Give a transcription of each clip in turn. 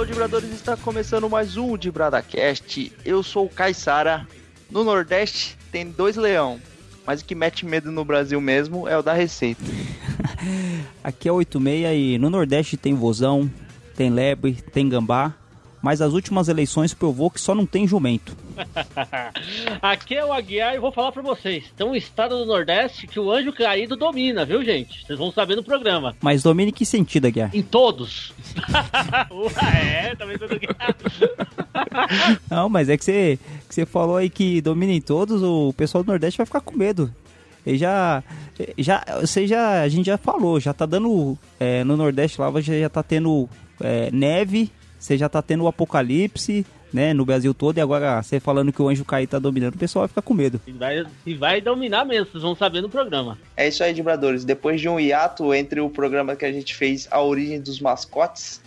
alô, Dibradores! Está começando mais um DibradaCast. Eu sou o Caissara. No Nordeste tem dois leão, mas o que mete medo no Brasil mesmo é o da Receita. Aqui é 86 e no Nordeste tem vozão, tem lebre, tem gambá, mas as últimas eleições provou que só não tem jumento. Aqui é o Aguiar e vou falar pra vocês. Tem um estado do Nordeste que o anjo caído domina, viu, gente? Vocês vão saber no programa. Mas domina em que sentido, Aguiar? Em todos. é, também tá tudo Não, mas é que você, que você falou aí que domina em todos, o pessoal do Nordeste vai ficar com medo. E já, já, você já, a gente já falou, já tá dando, é, no Nordeste lá, já, já tá tendo é, neve, você já tá tendo o apocalipse, né, no Brasil todo, e agora você falando que o anjo caído tá dominando, o pessoal vai ficar com medo. E vai, e vai dominar mesmo, vocês vão saber no programa. É isso aí, Dibradores. Depois de um hiato entre o programa que a gente fez, A Origem dos Mascotes,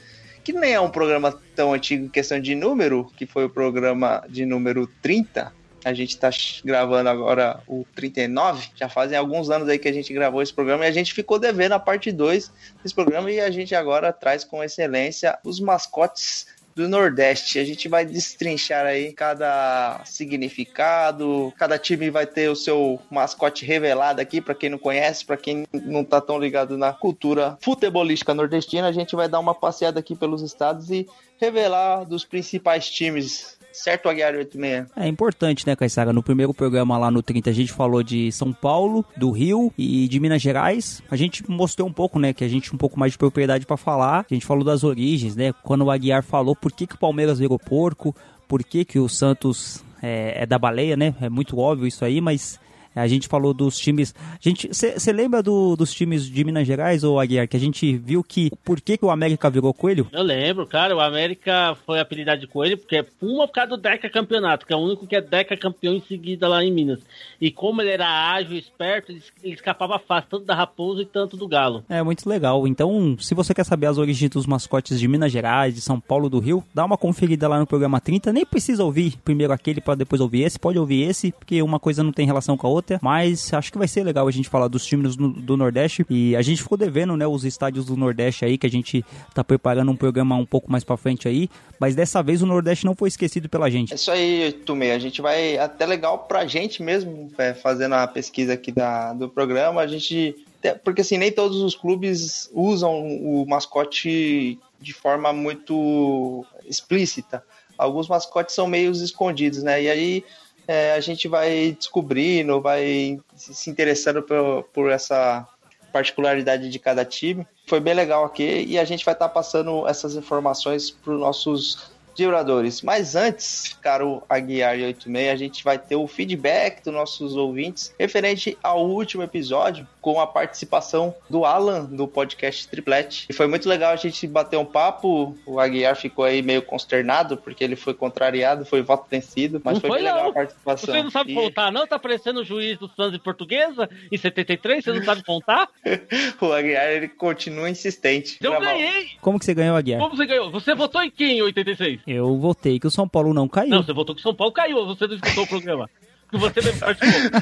que nem é um programa tão antigo em questão de número, que foi o programa de número 30, a gente tá gravando agora o 39. Já fazem alguns anos aí que a gente gravou esse programa e a gente ficou devendo a parte 2 desse programa e a gente agora traz com excelência os mascotes do Nordeste. A gente vai destrinchar aí cada significado, cada time vai ter o seu mascote revelado aqui para quem não conhece, para quem não tá tão ligado na cultura futebolística nordestina. A gente vai dar uma passeada aqui pelos estados e revelar dos principais times Certo, Aguiar 86? É importante, né, Caissaga? No primeiro programa lá no 30 a gente falou de São Paulo, do Rio e de Minas Gerais. A gente mostrou um pouco, né, que a gente um pouco mais de propriedade para falar. A gente falou das origens, né? Quando o Aguiar falou por que, que o Palmeiras virou porco, por que, que o Santos é, é, da baleia, né? É muito óbvio isso aí, mas a gente falou dos times. gente, você lembra do, dos times de Minas Gerais ou Aguiar que a gente viu que por que, que o América virou coelho? Eu lembro, cara. O América foi apelidado de coelho porque é uma por causa do Deca Campeonato, que é o único que é Deca campeão em seguida lá em Minas. E como ele era ágil, esperto, ele, ele escapava fácil tanto da raposa e tanto do galo. É muito legal. Então, se você quer saber as origens dos mascotes de Minas Gerais, de São Paulo, do Rio, dá uma conferida lá no programa 30. Nem precisa ouvir primeiro aquele para depois ouvir esse. Pode ouvir esse, porque uma coisa não tem relação com a outra outra, mas acho que vai ser legal a gente falar dos times do, do Nordeste e a gente ficou devendo, né, os estádios do Nordeste aí, que a gente tá preparando um programa um pouco mais pra frente aí, mas dessa vez o Nordeste não foi esquecido pela gente. É isso aí, Tumei, a gente vai, até legal pra gente mesmo, é, fazendo a pesquisa aqui da, do programa, a gente porque assim, nem todos os clubes usam o mascote de forma muito explícita. Alguns mascotes são meio escondidos, né? E aí é, a gente vai descobrindo, vai se interessando por, por essa particularidade de cada time. Foi bem legal aqui e a gente vai estar tá passando essas informações para os nossos vibradores. Mas antes, caro Aguiar 86, a gente vai ter o feedback dos nossos ouvintes referente ao último episódio com a participação do Alan do podcast Triplete. E foi muito legal a gente bater um papo. O Aguiar ficou aí meio consternado porque ele foi contrariado, foi voto vencido, mas não foi, foi legal não. a participação. Você não sabe e... contar, não? Tá parecendo o juiz do Santos e Portuguesa em 73, você não sabe contar? o Aguiar ele continua insistente. Eu ganhei. Como que você ganhou, Aguiar? Como você ganhou? Você votou em quem em 86? Eu votei que o São Paulo não caiu. Não, você votou que o São Paulo caiu, você não escutou o programa. Que você mesmo participou.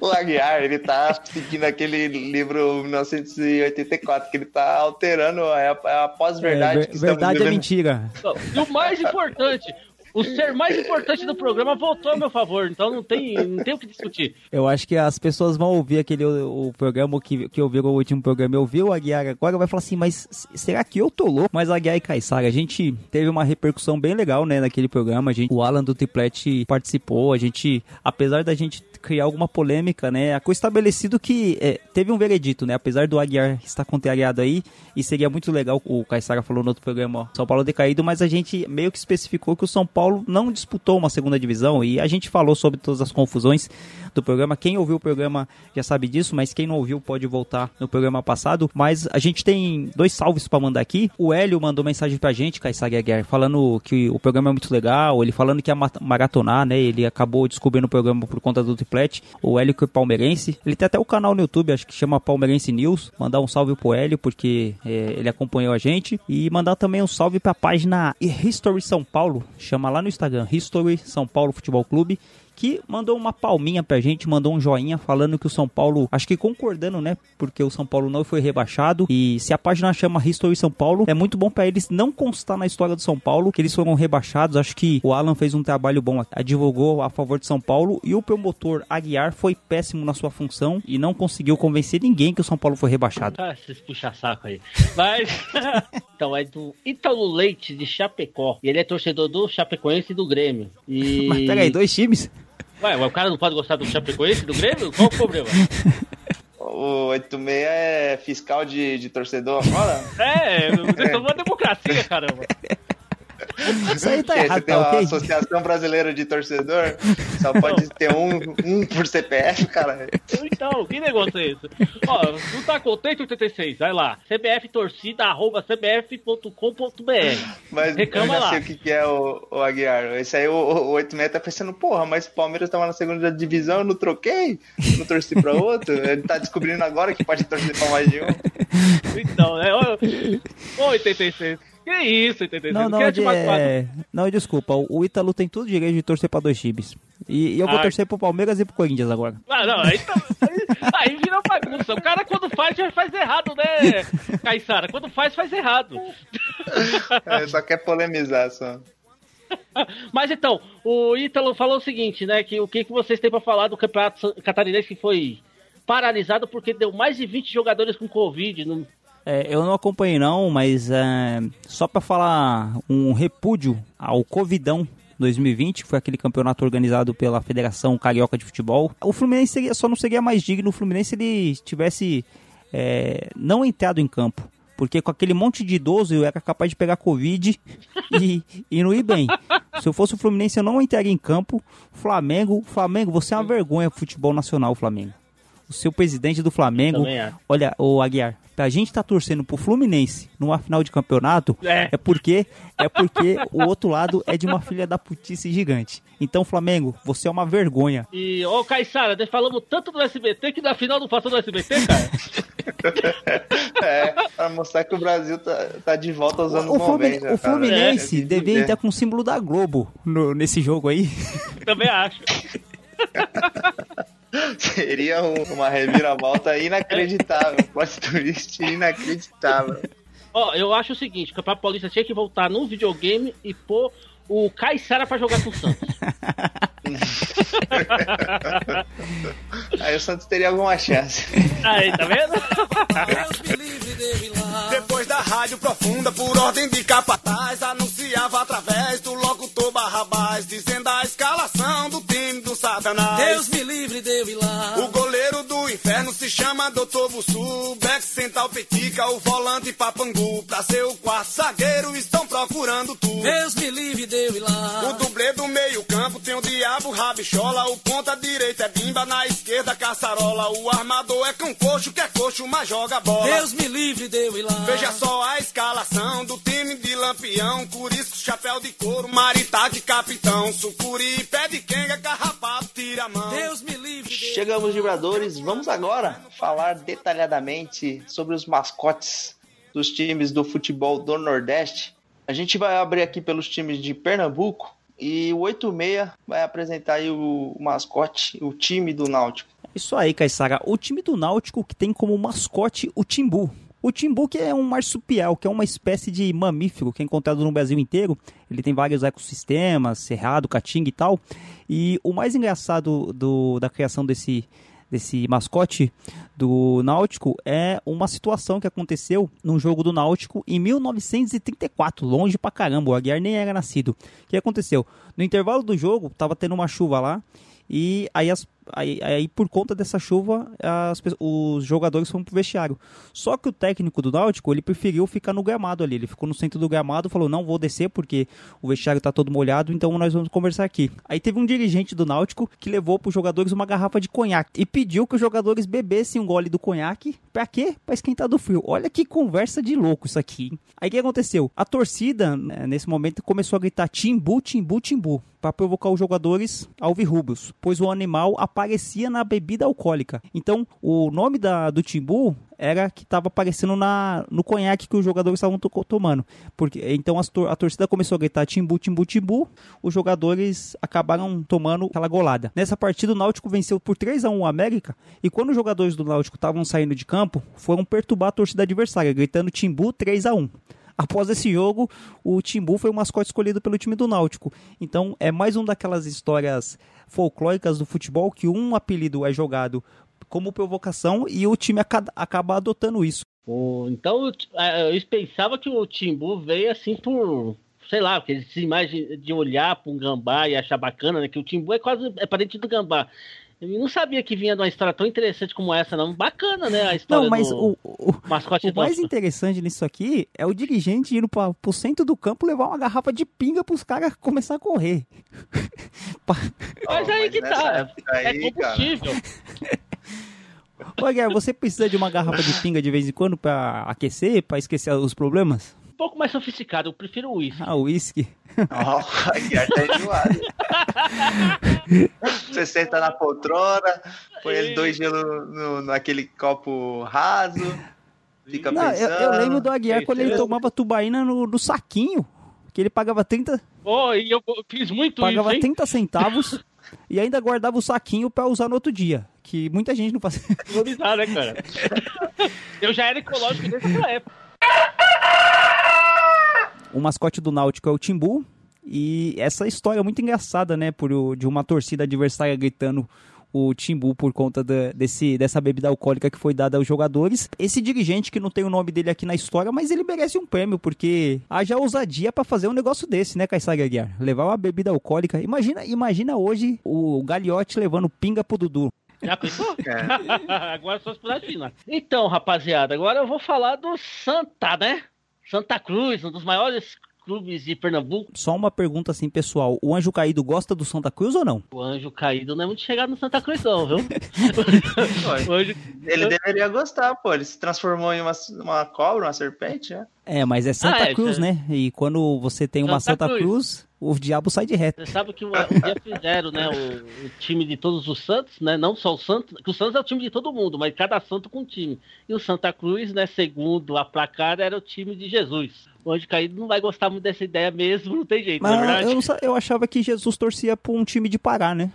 o Aguiar, ele tá seguindo aquele livro 1984, que ele tá alterando a, a pós-verdade. É, verdade é mentira. E o mais importante, o ser mais importante do programa voltou a meu favor, então não tem, não tem o que discutir. Eu acho que as pessoas vão ouvir aquele o, o programa que, que ouviram o último programa, eu o Aguiar agora, vai falar assim, mas será que eu tô louco? Mas Aguiar e Caissara, a gente teve uma repercussão bem legal, né, naquele programa, a gente, o Alan do Triplete participou, a gente, apesar da gente criar alguma polêmica, né? Ficou estabelecido que é, teve um veredito, né? Apesar do Aguiar estar contrariado aí, e seria muito legal, o Caissara falou no outro programa, ó, São Paulo decaído, mas a gente meio que especificou que o São Paulo não disputou uma segunda divisão, e a gente falou sobre todas as confusões do programa. Quem ouviu o programa já sabe disso, mas quem não ouviu pode voltar no programa passado. Mas a gente tem dois salves para mandar aqui. O Hélio mandou mensagem pra gente, Caissara Aguiar, falando que o programa é muito legal, ele falando que ia maratonar, né? Ele acabou descobrindo o programa por conta do Triplete, o Hélio que é palmeirense. Ele tem até o canal no YouTube, acho que chama Palmeirense News. Mandar um salve pro Hélio, porque é, ele acompanhou a gente. E mandar também um salve pra página History São Paulo, chama lá no Instagram, History São Paulo Futebol Clube que mandou uma palminha pra gente, mandou um joinha falando que o São Paulo, acho que concordando, né? Porque o São Paulo não foi rebaixado e se a página chama History São Paulo, é muito bom para eles não constar na história do São Paulo que eles foram rebaixados. Acho que o Alan fez um trabalho bom, advogou a favor de São Paulo e o promotor Aguiar foi péssimo na sua função e não conseguiu convencer ninguém que o São Paulo foi rebaixado. Ah, esses puxa-saco aí. Mas, então, é do Ítalo Leite de Chapecó. E ele é torcedor do Chapecoense e do Grêmio. E... Mas peraí, dois times? Ué, o cara não pode gostar do Chapecoense e do Grêmio? Qual o problema? O 86 é fiscal de, de torcedor agora? É, é uma democracia, caramba. Isso aí tá errado, você tem tá uma ok? Associação Brasileira de Torcedor, só pode ter um, um por CPF, cara. Então, que negócio é esse? Ó, não tá contente, 86? Vai lá. CBF torcida, arroba cbf.com.br. Mas Reclama eu já lá. sei o que, que é o, o Aguiar. Esse aí, o, o 86 tá pensando, porra, mas o Palmeiras tava na segunda divisão, eu não troquei, não torci pra outro. Ele tá descobrindo agora que pode torcer pra mais de um. Então, né? Ô, 86. Que isso, 86? Não, não, quer de, é... não, desculpa. O, Ítalo tem todo o direito de torcer pra dois times. E, e eu vou Ah. torcer pro Palmeiras e pro Corinthians agora. Ah, não, aí, tá, aí, aí vira bagunça. O cara quando faz, já faz errado, né, Caissara? Quando faz, faz errado. É, só quer polemizar, só. Mas então, o Ítalo falou o seguinte, né? Que o que, que vocês têm pra falar do campeonato catarinense que foi paralisado porque deu mais de 20 jogadores com Covid. Não... É, eu não acompanhei não, mas é, só pra falar um repúdio ao Covidão 2020, que foi aquele campeonato organizado pela Federação Carioca de Futebol. O Fluminense seria- só não seria mais digno o Fluminense se ele tivesse é, não entrado em campo. Porque com aquele monte de idoso eu era capaz de pegar Covid e, e não ir bem. Se eu fosse o Fluminense, eu não entraria em campo. Flamengo, Flamengo, você é uma vergonha pro futebol nacional, Flamengo. O seu presidente do Flamengo, olha, o Aguiar, pra gente tá torcendo pro Fluminense numa final de campeonato, É. é porque é porque o outro lado é de uma filha da putice gigante. Então, Flamengo, você é uma vergonha. E, ô Caissara, nós falamos tanto do SBT que na final não passou do SBT, cara. É, pra mostrar que o Brasil tá, tá de volta anos O, Flumi- 90. o cara. Fluminense É, devia é. entrar com o símbolo da Globo no- nesse jogo aí. Também acho. Seria um- uma reviravolta inacreditável. Plot twist inacreditável. Ó, eu acho o seguinte, o Campeonato Paulista tinha que voltar no videogame e pôr o Caissara pra jogar com o Santos. Aí o Santos teria alguma chance. Aí, tá vendo? Depois da rádio profunda, por ordem de capataz, anunciava através do locutor Barrabás, dizendo Satanás. Deus me livre de eu ir lá. O goleiro do inferno se chama Doutor Bussu, back central petica, o volante papangu. Pra ser o quarto zagueiro, estão procurando tu. Deus me livre de eu ir lá. O do meio campo tem o diabo rabichola, o ponta direita é bimba, na esquerda caçarola, o armador é cão coxo, que é coxo, mas joga bola. Deus me livre de eu ir lá. Veja só a escalação do time de Lampião, Curisco, chapéu de couro, Maritá de capitão, Sucuri, pé de quenga, carrapato, tira a mão. Deus me livre de Chegamos, vibradores. Vamos agora falar detalhadamente sobre os mascotes dos times do futebol do Nordeste. A gente vai abrir aqui pelos times de Pernambuco e o 86 vai apresentar aí o mascote, o time do Náutico. Isso aí, Caissara. O time do Náutico que tem como mascote o Timbu. O Timbu que é um marsupial, que é uma espécie de mamífero que é encontrado no Brasil inteiro. Ele tem vários ecossistemas, cerrado, caatinga e tal. E o mais engraçado do, da criação desse, desse mascote do Náutico é uma situação que aconteceu num jogo do Náutico em 1934, longe pra caramba, o Aguiar nem era nascido. O que aconteceu? No intervalo do jogo, tava tendo uma chuva lá, e aí, as- aí- aí, por conta dessa chuva, as os jogadores foram pro vestiário. Só que o técnico do Náutico, ele preferiu ficar no gramado ali. Ele ficou no centro do gramado, falou, não vou descer porque o vestiário tá todo molhado, então nós vamos conversar aqui. Aí teve um dirigente do Náutico que levou pros jogadores uma garrafa de conhaque e pediu que os jogadores bebessem um gole do conhaque. Pra quê? Pra esquentar do frio. Olha que conversa de louco isso aqui. Aí o que aconteceu? A torcida, né, nesse momento, começou a gritar timbu, timbu, timbu para provocar os jogadores alvirrubros, pois o animal aparecia na bebida alcoólica. Então, o nome da, do timbu era que tava aparecendo na, no conhaque que os jogadores estavam to- tomando. Porque, então as tor- a torcida começou a gritar timbu, timbu, timbu. Os jogadores acabaram tomando aquela golada. Nessa partida, o Náutico venceu por 3 a 1 o América. E quando os jogadores do Náutico estavam saindo de campo, foram perturbar a torcida adversária, gritando timbu 3 a 1 Após esse jogo, o Timbu foi o mascote escolhido pelo time do Náutico. Então, é mais um daquelas histórias folclóricas do futebol que um apelido é jogado como provocação e o time aca- acaba adotando isso. Então eu, eu pensava que o Timbu veio assim por. Sei lá, porque essa imagem de olhar para um gambá e achar bacana, né? Que o Timbu é quase é parente do gambá. Eu não sabia que vinha de uma história tão interessante como essa, não. Bacana, né? A história Não, mas do o, o, mascote o do mais interessante nisso aqui é o dirigente indo para o centro do campo levar uma garrafa de pinga para os caras começar a correr. Mas aí que tá. É aí, cara, combustível. Ô, Guilherme, você precisa de uma garrafa de pinga de vez em quando para aquecer, para esquecer os problemas? Um pouco mais sofisticado, eu prefiro o uísque. Ah, uísque. Ó, a Guiar tá enjoado. Você senta na poltrona, põe ele dois gelos no, naquele copo raso, fica Não, eu, pensando. eu lembro do Aguiar quando ele tomava tubaína no, no saquinho, que ele pagava 30, Pô, e eu fiz muito pagava isso, hein? 30 centavos e ainda guardava o saquinho para usar no outro dia, que muita gente não fazia. Valorizar, né, cara? eu já era ecológico desde essa época. O mascote do Náutico é o Timbu. E essa história é muito engraçada, né? Por, de uma torcida adversária gritando o Timbu por conta desse, dessa bebida alcoólica que foi dada aos jogadores. Esse dirigente, que não tem o nome dele aqui na história, mas ele merece um prêmio, porque haja ousadia pra fazer um negócio desse, né, Caissara Aguiar? Levar uma bebida alcoólica. Imagina, imagina hoje o Gagliotti levando pinga pro Dudu. Já pensou? Agora só se puder imaginar. Então, rapaziada, agora eu vou falar do Santa, né? Santa Cruz, um dos maiores clubes de Pernambuco. Só uma pergunta assim, pessoal. O Anjo Caído gosta do Santa Cruz ou não? O anjo caído não é muito chegado no Santa Cruz, não, viu? o anjo... Ele deveria gostar, pô. Ele se transformou em uma, uma cobra, uma serpente, né? É, mas é Santa Ah, é, Cruz, é. né? E quando você tem uma Santa Santa Cruz, o diabo sai de reto. Você sabe que um, dia fizeram, né, o, o time de todos os Santos, né? Não só o Santos, que o Santos é o time de todo mundo, mas cada santo com um time. E o Santa Cruz, né, segundo a placar, era o time de Jesus. O Anjo Caído não vai gostar muito dessa ideia mesmo, não tem jeito, é Mas verdade? eu, não eu achava que Jesus torcia pra um time de Pará, né?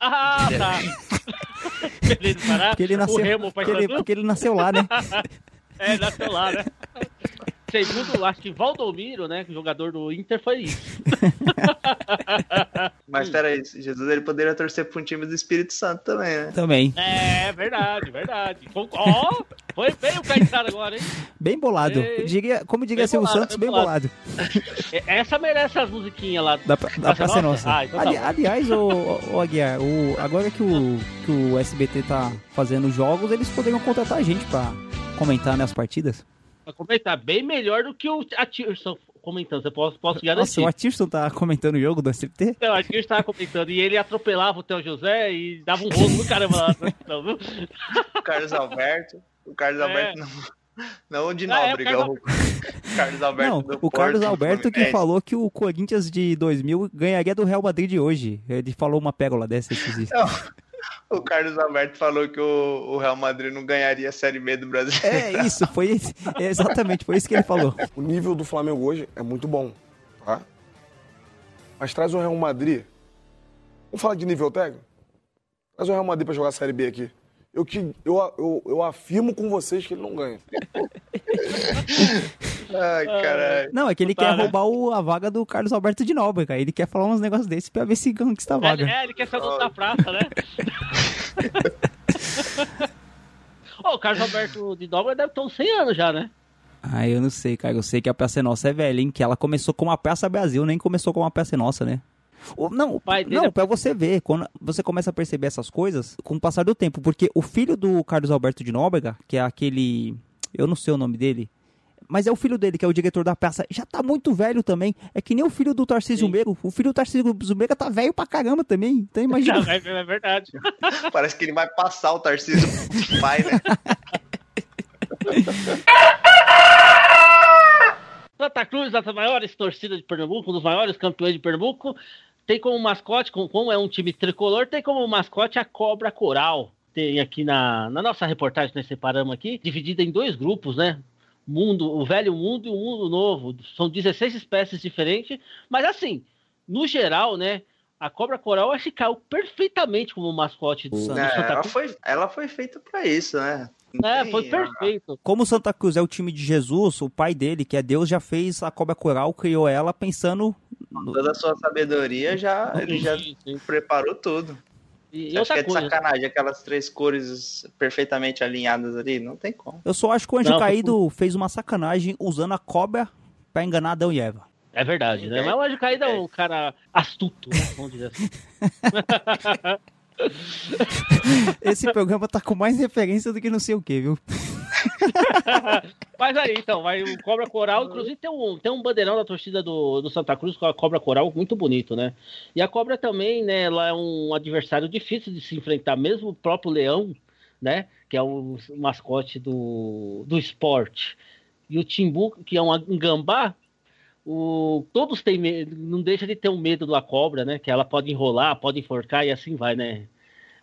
Ah, tá. Ele nasceu, porque ele, porque ele nasceu lá, né? é, nasceu lá, né? Segundo, acho que Valdomiro, né, jogador do Inter, foi isso. Mas peraí, Jesus ele poderia torcer pra um time do Espírito Santo também, né? Também. É, verdade, verdade. Ó, foi bem o Caetano agora, hein? Bem bolado. Ei. Diria, como diria Silvio bolado, Santos, bem bem bolado. E- Essa merece as musiquinhas lá. Da, da Praça Nossa. Ah, então tá Ali- bom. aliás, o, o Aguiar, o, agora que o, que o SBT tá fazendo jogos, eles poderiam contratar a gente pra comentar nas partidas. Pra comentar bem melhor do que o a Tirson comentando. Você posso, posso Nossa, garantir. o Atirson tá comentando o jogo do SBT? Então, a Tirson tava comentando e ele atropelava o Theo José e dava um rolo no caramba lá. na transmissão, viu? O Carlos Alberto. O Carlos É. Alberto não. Não o de Ah, é, o Nóbrega, o Carlos Alberto. Não, o Carlos Porto, Alberto que falou que o Corinthians de 2000 ganharia do Real Madrid de hoje. Ele falou uma pérola dessa esses dias. O Carlos Alberto falou que o, o Real Madrid não ganharia a Série B do Brasil. É isso, foi é exatamente, foi isso que ele falou. O nível do Flamengo hoje é muito bom, tá? Mas traz o Real Madrid. Vamos falar de nível técnico? Traz o Real Madrid pra jogar a Série B aqui. Eu, te, eu, eu, eu afirmo com vocês que ele não ganha. Ai, caralho. Não, é que ele Tá, quer né? roubar o- a vaga do Carlos Alberto de Nóbrega. Ele quer falar uns negócios desses pra ver se conquista a vaga. É, é, ele quer ser o dono da praça, né? Ô, o Carlos Alberto de Dobra deve ter uns 100 anos já, né? Ah, eu não sei, cara. Eu sei que a Praça é Nossa é velha, hein? Que ela começou como a Praça Brasil, nem começou como a Praça é Nossa, né? O- Não, pai dele não, é- pra você ver, quando você começa a perceber essas coisas com o passar do tempo, porque o filho do Carlos Alberto de Nóbrega, que é aquele, eu não sei o nome dele, mas é o filho dele, que é o diretor da praça, já tá muito velho também. É que nem o filho do Tarcísio Sim. Meiro. O filho do Tarcísio Meiro tá velho pra caramba também. Então imagina. É, é verdade. Parece que ele vai passar o Tarcísio pai, né? Santa Cruz, das maiores torcidas de Pernambuco, um dos maiores campeões de Pernambuco, tem como mascote, com- como é um time tricolor, tem como mascote a cobra coral. tem aqui na, na nossa reportagem, nós separamos aqui, dividida em dois grupos, né? Mundo, o velho mundo e o mundo novo. São 16 espécies diferentes, mas assim, no geral, né? A cobra coral acho que caiu perfeitamente como mascote do, do É, Santa ela, Cruz. foi, ela foi feita pra isso, né? É, foi perfeito. Como o Santa Cruz é o time de Jesus, o pai dele, que é Deus, já fez a cobra coral, criou ela pensando. no- Toda a sua sabedoria já, ele já Sim, sim. preparou tudo. E, e acha que é de coisa, sacanagem aquelas três cores perfeitamente alinhadas ali? Não tem como. Eu só acho que o Anjo Não, Caído fez uma sacanagem usando a cobra pra enganar Adão e Eva. é verdade, né? É. Mas o Anjo Caído é um cara astuto, né? Vamos dizer assim. Esse programa tá com mais referência do que não sei o que, viu? Mas aí, então, vai o Cobra Coral, inclusive tem um, tem um bandeirão da torcida do, do Santa Cruz com a Cobra Coral muito bonito, né? E a Cobra também, né, ela é um adversário difícil de se enfrentar, mesmo o próprio Leão, né, que é o mascote do, do esporte, e o Timbu, que é um, gambá, o, todos têm medo, não deixa de ter um medo da cobra, né, que ela pode enrolar, pode enforcar e assim vai, né?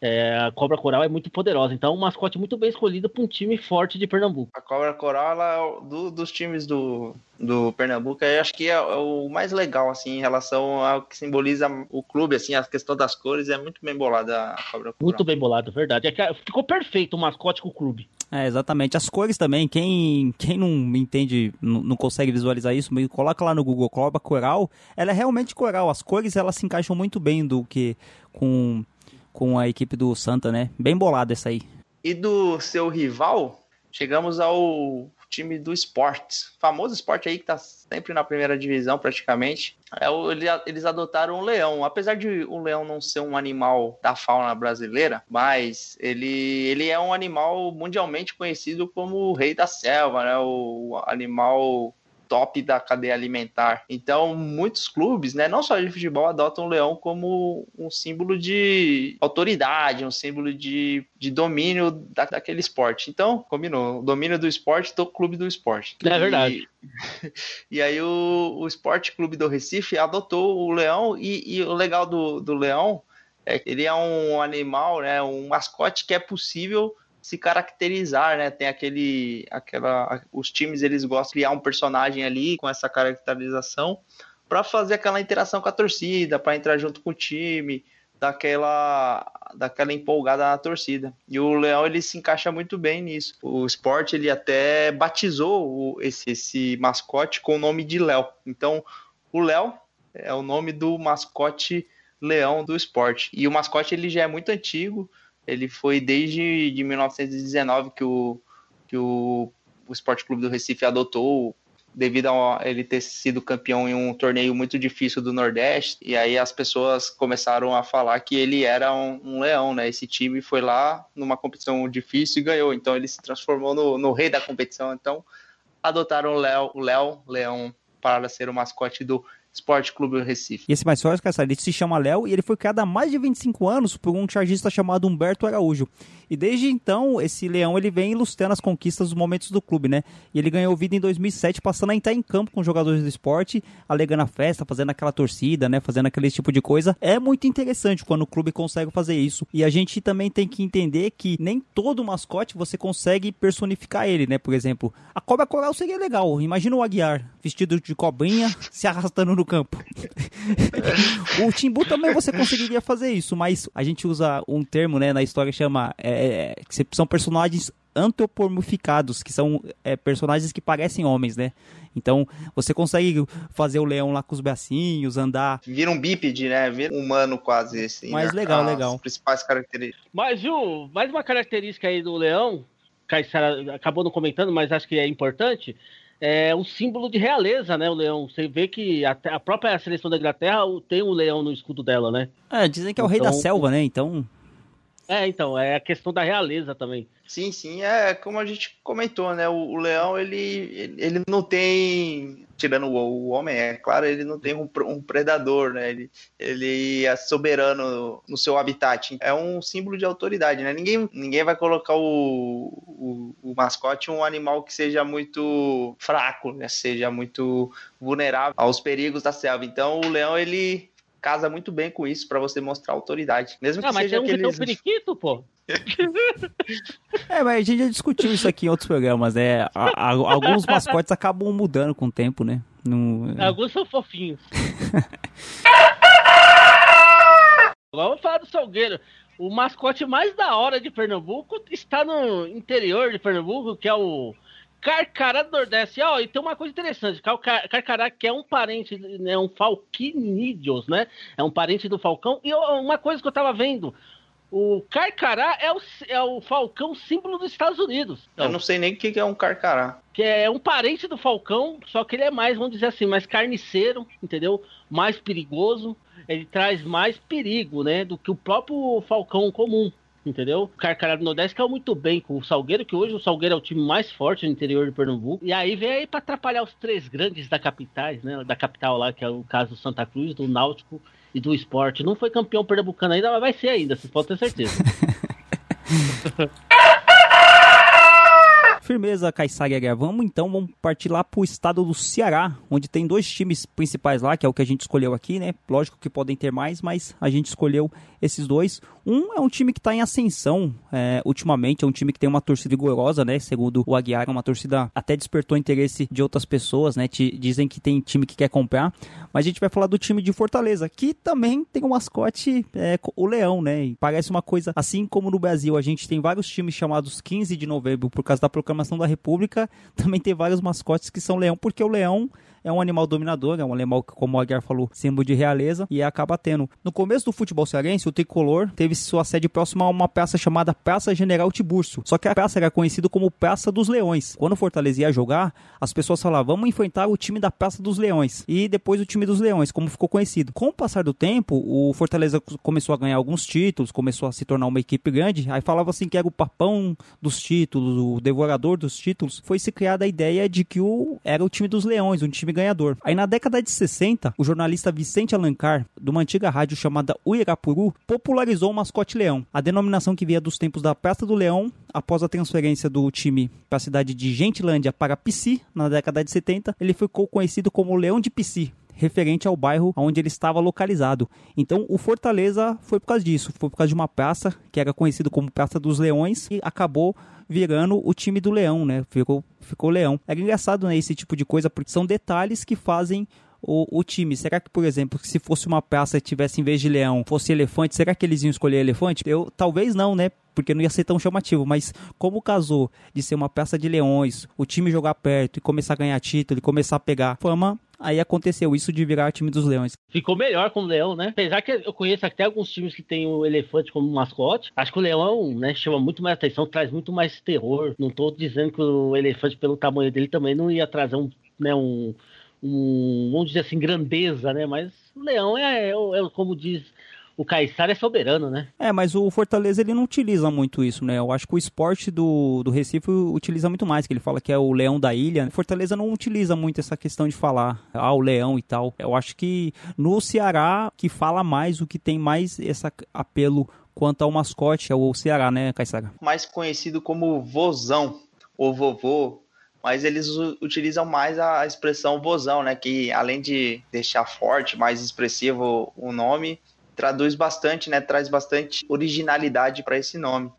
É, a Cobra Coral é muito poderosa, então é um mascote muito bem escolhido para um time forte de Pernambuco. A Cobra Coral, ela é do- dos times do, do Pernambuco, eu acho que é, é o mais legal, assim, em relação ao que simboliza o clube, assim, a questão das cores é muito bem bolada a Cobra Coral. Muito bem bolado, verdade. É que ficou perfeito o mascote com o clube. É, exatamente. As cores também, quem, quem não entende, não, não consegue visualizar isso, meio coloca lá no Google Cobra Coral, ela é realmente coral. As cores, elas se encaixam muito bem do que com, com a equipe do Santa, né? Bem bolada essa aí. E do seu rival, chegamos ao time do esporte. Famoso esporte aí que tá sempre na primeira divisão, praticamente. É eles adotaram o leão. Apesar de o leão não ser um animal da fauna brasileira, mas ele, ele é um animal mundialmente conhecido como o rei da selva, né? O animal top da cadeia alimentar. Então, muitos clubes, né, não só de futebol, adotam o leão como um símbolo de autoridade, um símbolo de, de domínio da, daquele esporte. Então, combinou. O domínio do esporte do clube do esporte. É verdade. E, e aí o, o Esporte Clube do Recife adotou o leão e, e o legal do, do leão é que ele é um animal, né, um mascote que é possível se caracterizar, né? Tem aquele, aquela, os times eles gostam de criar um personagem ali com essa caracterização para fazer aquela interação com a torcida, para entrar junto com o time, daquela, daquela empolgada na torcida. E o Leão ele se encaixa muito bem nisso. O esporte ele até batizou o- esse, esse mascote com o nome de Léo. Então, o Léo é o nome do mascote leão do esporte. E o mascote ele já é muito antigo. Ele foi desde de 1919 que o, que o, o Esporte Clube do Recife adotou devido a ele ter sido campeão em um torneio muito difícil do Nordeste. E aí as pessoas começaram a falar que ele era um, um leão, né? Esse time foi lá numa competição difícil e ganhou. Então ele se transformou no, no rei da competição. Então adotaram o Léo, o Léo Leão para ser o mascote do Esporte Clube Recife. E esse mais forte, cara, ele se chama Léo e ele foi criado há mais de 25 anos por um chargista chamado Humberto Araújo. E desde então, esse leão ele vem ilustrando as conquistas dos momentos do clube, né? E ele ganhou vida em 2007, passando a entrar em campo com jogadores do esporte, alegando a festa, fazendo aquela torcida, né? Fazendo aquele tipo de coisa. É muito interessante quando o clube consegue fazer isso. E a gente também tem que entender que nem todo mascote você consegue personificar ele, né? Por exemplo, a cobra coral seria legal. Imagina o Aguiar vestido de cobrinha se arrastando no campo. o Timbu também você conseguiria fazer isso, mas a gente usa um termo, né, na história que chama é, que são personagens antropomorficados, que são é, personagens que parecem homens, né? Então você consegue fazer o leão lá com os bracinhos, andar. Vira um bípede, né? Vira um humano quase assim. Mas né? legal, As legal. principais características. Mas, Ju, mais uma característica aí do leão, Caissara acabou não comentando, mas acho que é importante, é o símbolo de realeza, né, o leão. Você vê que até a própria seleção da Inglaterra tem um leão no escudo dela, né? É, dizem que é o rei da Então- selva, né? Então É, então, é a questão da realeza também. Sim, sim, é como a gente comentou, né? O, o leão, ele, ele, não tem, tirando o, o homem, é claro, ele não tem um, um predador, né? Ele, ele é soberano no seu habitat. É um símbolo de autoridade, né? Ninguém, ninguém vai colocar o, o, o mascote um animal que seja muito fraco, né? Seja muito vulnerável aos perigos da selva. Então, o leão, ele casa muito bem com isso pra você mostrar autoridade. Mesmo que Ah, mas seja tem um que tem um periquito, pô. É, mas a gente já discutiu isso aqui em outros programas, né? A- a- alguns mascotes acabam mudando com o tempo, né? Não- Alguns são fofinhos. Agora vamos falar do Salgueiro. O mascote mais da hora de Pernambuco está no interior de Pernambuco, que é o Carcará do Nordeste. Ó, e tem uma coisa interessante, Car- Carcará, que é um parente, é um falquinídeos, né? É um parente do falcão. E ó, uma coisa que eu tava vendo, o Carcará é o, é o falcão símbolo dos Estados Unidos. Eu não sei nem o que que é um carcará. que é um parente do Falcão, só que ele é mais, vamos dizer assim, mais carniceiro, entendeu? Mais perigoso. Ele traz mais perigo, né? Do que o próprio Falcão comum, entendeu? O Carcará do Nordeste caiu muito bem com o Salgueiro, que hoje o Salgueiro é o time mais forte no interior de Pernambuco. E aí vem aí pra atrapalhar os três grandes da capitais, né? Da capital lá, que é o caso do Santa Cruz, do Náutico e do Esporte. Não foi campeão pernambucano ainda, mas vai ser ainda, vocês podem ter certeza. Firmeza, Caissara Aguiar. Vamos então, vamos partir lá pro estado do Ceará, onde tem dois times principais lá, que é o que a gente escolheu aqui, né? Lógico que podem ter mais, mas a gente escolheu esses dois. Um é um time que tá em ascensão é, ultimamente, é um time que tem uma torcida vigorosa, né? Segundo o Aguiar, é uma torcida até despertou interesse de outras pessoas, né? Te- dizem que tem time que quer comprar. Mas a gente vai falar do time de Fortaleza, que também tem um mascote, é, o leão, né? E parece uma coisa, assim como no Brasil a gente tem vários times chamados 15 de novembro por causa da proclamação da República, também tem vários mascotes que são leão, porque o leão é um animal dominador, é um animal que, como o Aguiar falou, símbolo de realeza, e acaba tendo. No começo do futebol cearense, o tricolor teve sua sede próxima a uma praça chamada Praça General Tiburcio. Só que a praça era conhecida como Praça dos Leões. Quando o Fortaleza ia jogar, as pessoas falavam, vamos enfrentar o time da Praça dos Leões. E depois o time dos Leões, como ficou conhecido. Com o passar do tempo, o Fortaleza começou a ganhar alguns títulos, começou a se tornar uma equipe grande, aí falava assim que era o papão dos títulos, o devorador dos títulos. Foi se criada a ideia de que o era o time dos Leões, um time ganhador. Aí na década de 60, o jornalista Vicente Alencar, de uma antiga rádio chamada Uirapuru, popularizou o mascote leão. A denominação que via dos tempos da Praça do Leão, após a transferência do time para a cidade de Gentilândia para Pici, na década de 70, ele ficou conhecido como Leão de Pici referente ao bairro onde ele estava localizado. Então, o Fortaleza foi por causa disso, foi por causa de uma praça que era conhecido como Praça dos Leões e acabou virando o time do Leão, né? Ficou, ficou Leão. Era engraçado, né, esse tipo de coisa, porque são detalhes que fazem o, o time. Será que, por exemplo, se fosse uma praça e tivesse em vez de leão, fosse elefante, será que eles iam escolher elefante? Eu talvez não, né? Porque não ia ser tão chamativo, mas como casou de ser uma praça de leões, o time jogar perto e começar a ganhar título e começar a pegar fama, aí aconteceu isso de virar time dos leões. Ficou melhor com o leão, né? Apesar que eu conheço até alguns times que tem o elefante como mascote. Acho que o leão, né, chama muito mais atenção, traz muito mais terror. Não tô dizendo que o elefante, pelo tamanho dele, também não ia trazer um, né, um, um vamos dizer assim, grandeza, né? Mas o leão é, é, é como diz o Caissara, é soberano, né? É, mas o Fortaleza ele não utiliza muito isso, né? Eu acho que o esporte do, do Recife utiliza muito mais, que ele fala que é o leão da ilha. O Fortaleza não utiliza muito essa questão de falar, ah, o leão e tal. Eu acho que no Ceará que fala mais, o que tem mais esse apelo quanto ao mascote é o Ceará, né, Caissara? Mais conhecido como vozão ou vovô, mas eles utilizam mais a expressão vozão, né? Que além de deixar forte, mais expressivo o nome, traduz bastante, né? Traz bastante originalidade para esse nome.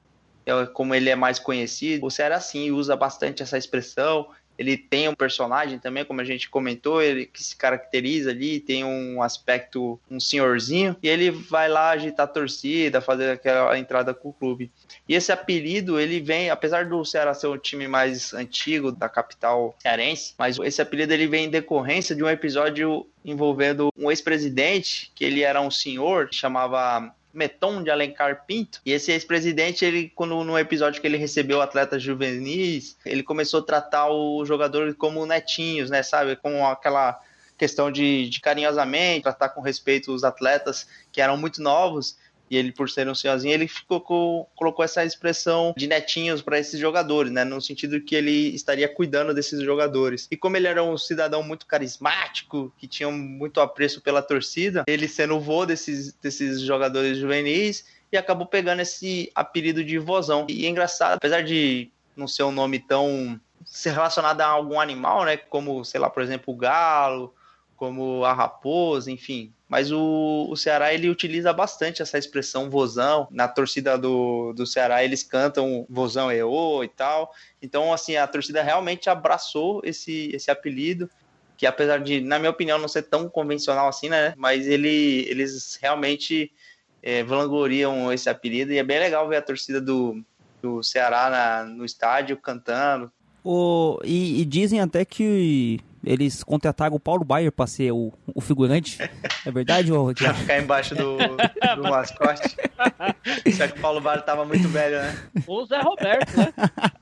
É, Como ele é mais conhecido, o Ceará sim usa bastante essa expressão. Ele tem um personagem também, como a gente comentou, ele que se caracteriza ali, tem um aspecto, um senhorzinho, e ele vai lá agitar a torcida, fazer aquela entrada com o clube. E esse apelido, ele vem, apesar do Ceará ser o time mais antigo da capital cearense, mas esse apelido ele vem em decorrência de um episódio envolvendo um ex-presidente, que ele era um senhor, chamava Meton de Alencar Pinto. E esse ex-presidente, ele, quando no episódio que ele recebeu atletas juvenis, ele começou a tratar o jogador como netinhos, né? Sabe? Com aquela questão de, de carinhosamente, tratar com respeito os atletas que eram muito novos. E ele, por ser um senhorzinho, ele ficou com- colocou essa expressão de netinhos para esses jogadores, né? No sentido que ele estaria cuidando desses jogadores. E como ele era um cidadão muito carismático, que tinha muito apreço pela torcida, ele sendo o vô desses, desses jogadores juvenis, e acabou pegando esse apelido de vozão. E é engraçado, apesar de não ser um nome tão ser relacionado a algum animal, né? Como, sei lá, por exemplo, o galo, como a raposa, enfim. Mas o, o Ceará ele utiliza bastante essa expressão vozão. Na torcida do, do Ceará eles cantam vozão EO e tal. Então, assim, a torcida realmente abraçou esse, esse apelido, que apesar de, na minha opinião, não ser tão convencional assim, né? Mas ele, eles realmente é, vangloriam esse apelido e é bem legal ver a torcida do, do Ceará na, no estádio cantando. O, e, e dizem até que eles contrataram o Paulo Baier para ser o, o figurante. É verdade, ô Pra ficar embaixo do, do mascote. Só que o Paulo Baier tava muito velho, né? Ou o Zé Roberto, né?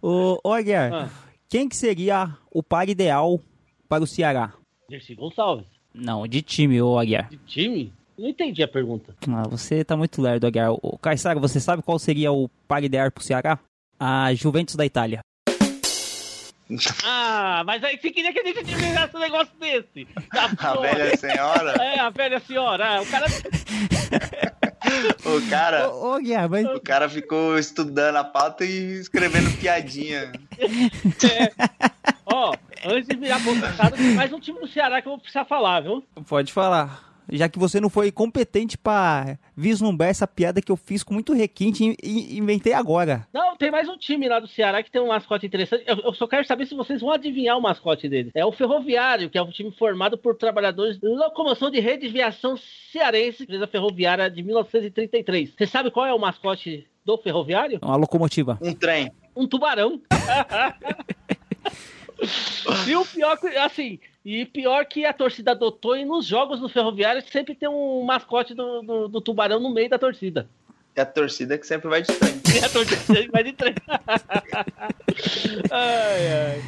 Ô, ô Aguiar, Ah. quem que seria o par ideal para o Ceará? Dercy Gonçalves. Não, de time, ô Aguiar. De time? Não entendi a pergunta. Ah, você tá muito lerdo, Aguiar. Caissara, você sabe qual seria o par ideal para o Ceará? A Juventus da Itália. Ah, mas aí você queria que a gente adivinasse um negócio desse. A, A senhora. velha senhora, É, a velha senhora. Ah, O cara. o cara, Ô, ô mas... o cara ficou estudando a pauta e escrevendo piadinha. Ó, antes de virar bolsonaro, tem mais um time do Ceará que eu vou precisar falar, viu? Pode falar. Já que você não foi competente para vislumbrar essa piada que eu fiz com muito requinte e, inventei agora. Não, tem mais um time lá do Ceará que tem um mascote interessante. Eu, eu só quero saber se vocês vão adivinhar o mascote dele. É o Ferroviário, que é um time formado por trabalhadores de locomoção de rede de viação cearense, empresa ferroviária de 1933. Você sabe qual é o mascote do Ferroviário? Uma locomotiva. Um trem. um tubarão. e o pior que, assim, e pior que a torcida adotou e nos jogos do Ferroviário sempre tem um mascote do, do, do tubarão no meio da torcida. É a torcida que sempre vai de trem. E a torcida sempre vai de trem. ai, ai.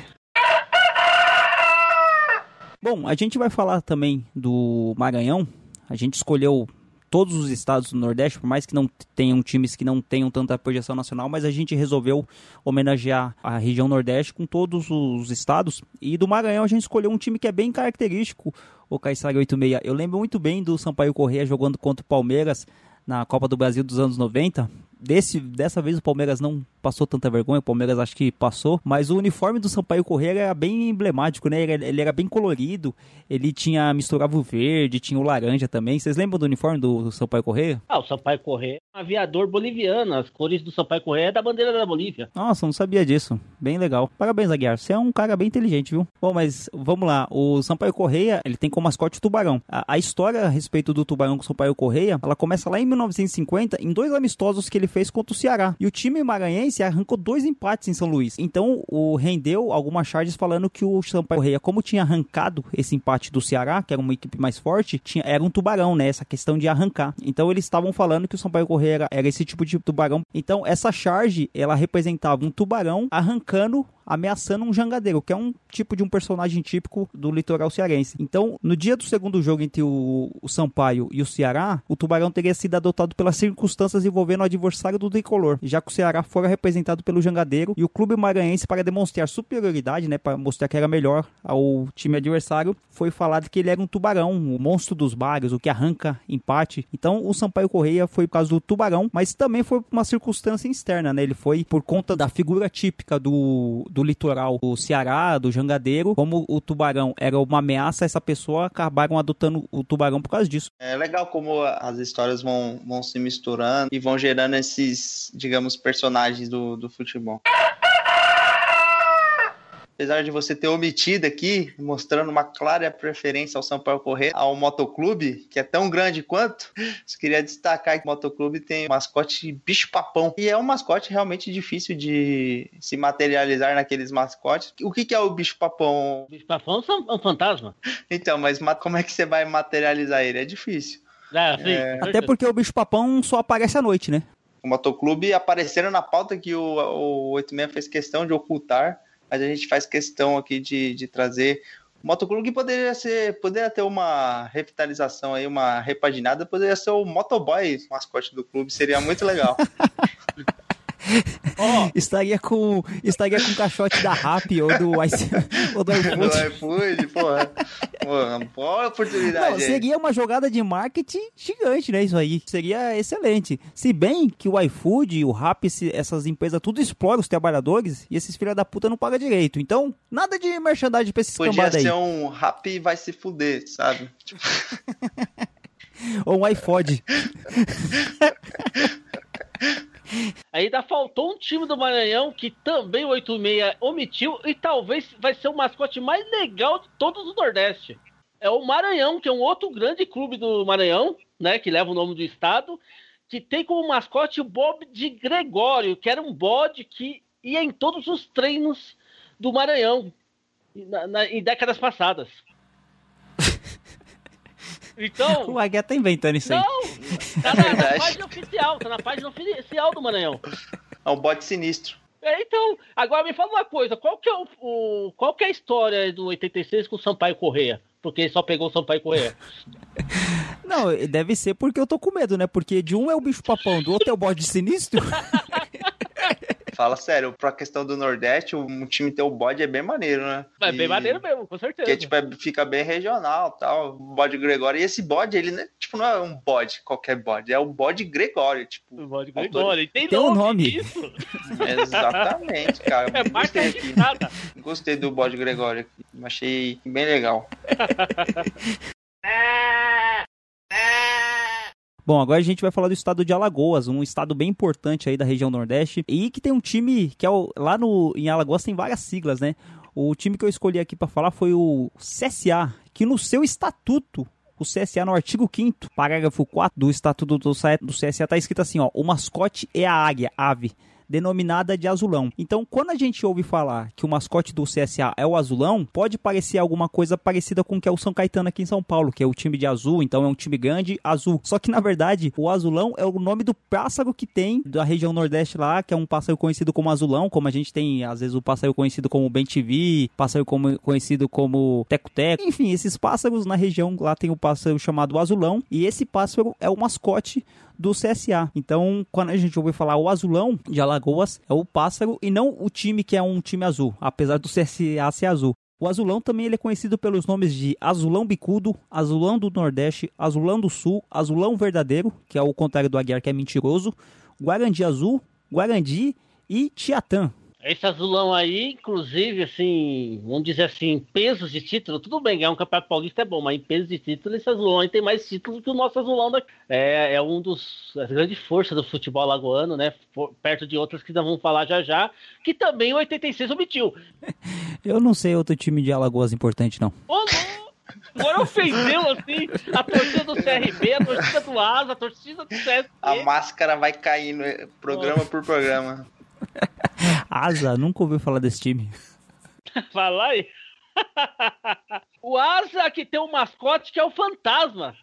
Bom, a gente vai falar também do Maranhão. A gente escolheu todos os estados do Nordeste, por mais que não tenham times que não tenham tanta projeção nacional, mas a gente resolveu homenagear a região Nordeste com todos os estados. E do Maranhão a gente escolheu um time que é bem característico, o Caissara 86. Eu lembro muito bem do Sampaio Corrêa jogando contra o Palmeiras na Copa do Brasil dos anos 90. Desse, dessa vez o Palmeiras não passou tanta vergonha, o Palmeiras acho que passou, mas o uniforme do Sampaio Corrêa era bem emblemático, né? Ele, ele era bem colorido, ele tinha misturava o verde, tinha o laranja também. Vocês lembram do uniforme do Sampaio Corrêa? Ah, o Sampaio Corrêa é um aviador boliviano. As cores do Sampaio Corrêa é da bandeira da Bolívia. Nossa, não sabia disso. Bem legal. Parabéns, Aguiar. Você é um cara bem inteligente, viu? Bom, mas vamos lá. O Sampaio Correia, ele tem como mascote o tubarão. A, a história a respeito do tubarão com o Sampaio Correia, ela começa lá em 1950, em dois amistosos que ele fez contra o Ceará. E o time maranhense arrancou dois empates em São Luís. Então, o rendeu algumas charges falando que o Sampaio Correia, como tinha arrancado esse empate do Ceará, que era uma equipe mais forte, tinha, era um tubarão, né? Essa questão de arrancar. Então, eles estavam falando que o Sampaio Correia era, era esse tipo de tubarão. Então, essa charge, ela representava um tubarão arrancando ameaçando um jangadeiro, que é um tipo de um personagem típico do litoral cearense. Então, no dia do segundo jogo entre o, o Sampaio e o Ceará, o Tubarão teria sido adotado pelas circunstâncias envolvendo o adversário do tricolor, já que o Ceará fora representado pelo jangadeiro e o clube maranhense, para demonstrar superioridade, né, para mostrar que era melhor ao time adversário, foi falado que ele era um tubarão, o monstro dos bares, o que arranca empate. Então, o Sampaio Correia foi por causa do tubarão, mas também foi uma circunstância externa, né? Ele foi por conta da figura típica do, do litoral do Ceará, do jangadeiro. Como o tubarão era uma ameaça, essa pessoa acabaram adotando o tubarão por causa disso. É legal como as histórias vão, vão se misturando e vão gerando esses, digamos, personagens do, do futebol. Apesar de você ter omitido aqui, mostrando uma clara preferência ao Sampaio Corrêa, ao motoclube, que é tão grande quanto, só queria destacar que o motoclube tem o mascote bicho-papão. E é um mascote realmente difícil de se materializar naqueles mascotes. O que, que é o bicho-papão? O bicho papão é um fantasma. Então, mas ma- como é que você vai materializar ele? É difícil. É, sim, É. Até porque o bicho-papão só aparece à noite, né? o motoclube apareceram na pauta que o, o 86 fez questão de ocultar, mas a gente faz questão aqui de, de trazer. O motoclube que poderia ser, poderia ter uma revitalização aí, uma repaginada, poderia ser o motoboy, mascote do clube, seria muito legal. Ó, Estaria com, estaria com o caixote da RAP ou do, ou do Do iFood. iFood, porra. Boa oportunidade. Não, seria uma jogada de marketing gigante, né? Isso aí. Seria excelente. Se bem que o iFood, o esse- essas empresas tudo exploram os trabalhadores e esses filha da puta não pagam direito. Então, nada de merchandising pra esses Podia cambadas aí. ser um rap vai se fuder, sabe? Tipo, Ou um iFood. Ainda faltou um time do Maranhão que também o 86 omitiu e talvez vai ser o mascote mais legal de todos do Nordeste. É o Maranhão, que é um outro grande clube do Maranhão, né, que leva o nome do estado, que tem como mascote o Bob de Gregório, que era um bode que ia em todos os treinos do Maranhão na- na- em décadas passadas. Então, O Aguia tá inventando isso aí. Tá na, na página oficial, tá na página oficial do Maranhão. é um bote sinistro. É, então, agora me fala uma coisa, qual que é o, o- qual que é a história do 86 com o Sampaio Correia? Porque ele só pegou o Sampaio Correia. Não, deve ser porque eu tô com medo, né? Porque de um é o bicho papão, do outro é o bode sinistro. Fala sério, pra questão do Nordeste, um time ter o bode é bem maneiro, né? É bem E- maneiro mesmo, com certeza. Porque, tipo, é- fica bem regional tal. O bode Gregório. E esse bode, ele, né, tipo, não é um bode, qualquer bode. É o bode Gregório, tipo. O bode Gregório, tem, Tem nome. nome. Isso. Exatamente, cara. É marca Gostei aqui. registrada. Gostei do bode Gregório aqui. Achei bem legal. Bom, agora a gente vai falar do estado de Alagoas, um estado bem importante aí da região Nordeste e que tem um time que é o, lá no em Alagoas tem várias siglas, né? O time que eu escolhi aqui pra falar foi o CSA, que no seu estatuto o CSA no artigo 5º, parágrafo 4 do estatuto do, sa- do CSA tá escrito assim, ó, o mascote é a águia, ave, denominada de azulão. Então, quando a gente ouve falar que o mascote do CSA é o azulão, pode parecer alguma coisa parecida com o que é o São Caetano aqui em São Paulo, que é o time de azul, então é um time grande, azul. Só que na verdade, o azulão é o nome do pássaro que tem da região Nordeste lá, que é um pássaro conhecido como azulão, como a gente tem às vezes o pássaro conhecido como Ben TV, pássaro como, conhecido como teco-teco. Enfim, esses pássaros na região lá tem o pássaro chamado azulão, e esse pássaro é o mascote do CSA. Então, quando a gente ouve falar o azulão de Alagoas, é o pássaro e não o time que é um time azul, apesar do CSA ser azul. O azulão também ele é conhecido pelos nomes de azulão bicudo, azulão do Nordeste, azulão do Sul, azulão verdadeiro, que é o contrário do aguiar que é mentiroso, guarandi azul, guarandi e tiatã. Esse azulão aí, inclusive, assim, vamos dizer assim, pesos de título, tudo bem, ganhar um campeonato paulista é bom, mas em pesos de título, esse azulão aí tem mais títulos que o nosso azulão daqui. É, é um dos das grandes forças do futebol alagoano, né? For- perto de outras que nós vamos falar já já, que também o 86 omitiu. Eu não sei outro time de Alagoas importante não. Ô! Agora ofendeu, assim, a torcida do CRB, a torcida do Asa, a torcida do CSP. A máscara vai caindo programa por programa. Asa, nunca ouviu falar desse time. Fala aí. o Asa que tem um mascote que é o Fantasma.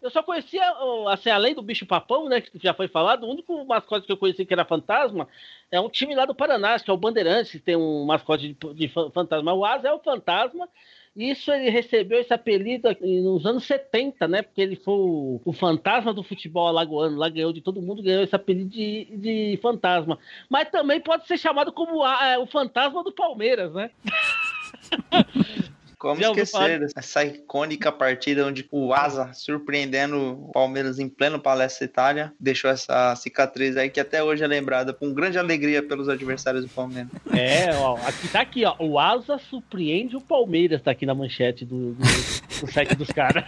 Eu só conhecia, assim, além do bicho papão, né, que já foi falado, o único mascote que eu conheci que era fantasma é um time lá do Paraná, que é o Bandeirantes, que tem um mascote de, de fa- fantasma. O Asa é o fantasma. Isso ele recebeu esse apelido nos anos 70, né? Porque ele foi o, o fantasma do futebol alagoano. Lá ganhou de todo mundo, ganhou esse apelido de, de fantasma. Mas também pode ser chamado como a- é, o fantasma do Palmeiras, né? Como Já esquecer essa icônica partida onde o Asa, surpreendendo o Palmeiras em pleno Palestra Itália, deixou essa cicatriz aí que até hoje é lembrada com grande alegria pelos adversários do Palmeiras. É, ó, aqui tá aqui, ó. O Asa surpreende o Palmeiras, tá aqui na manchete do, do, do site dos caras.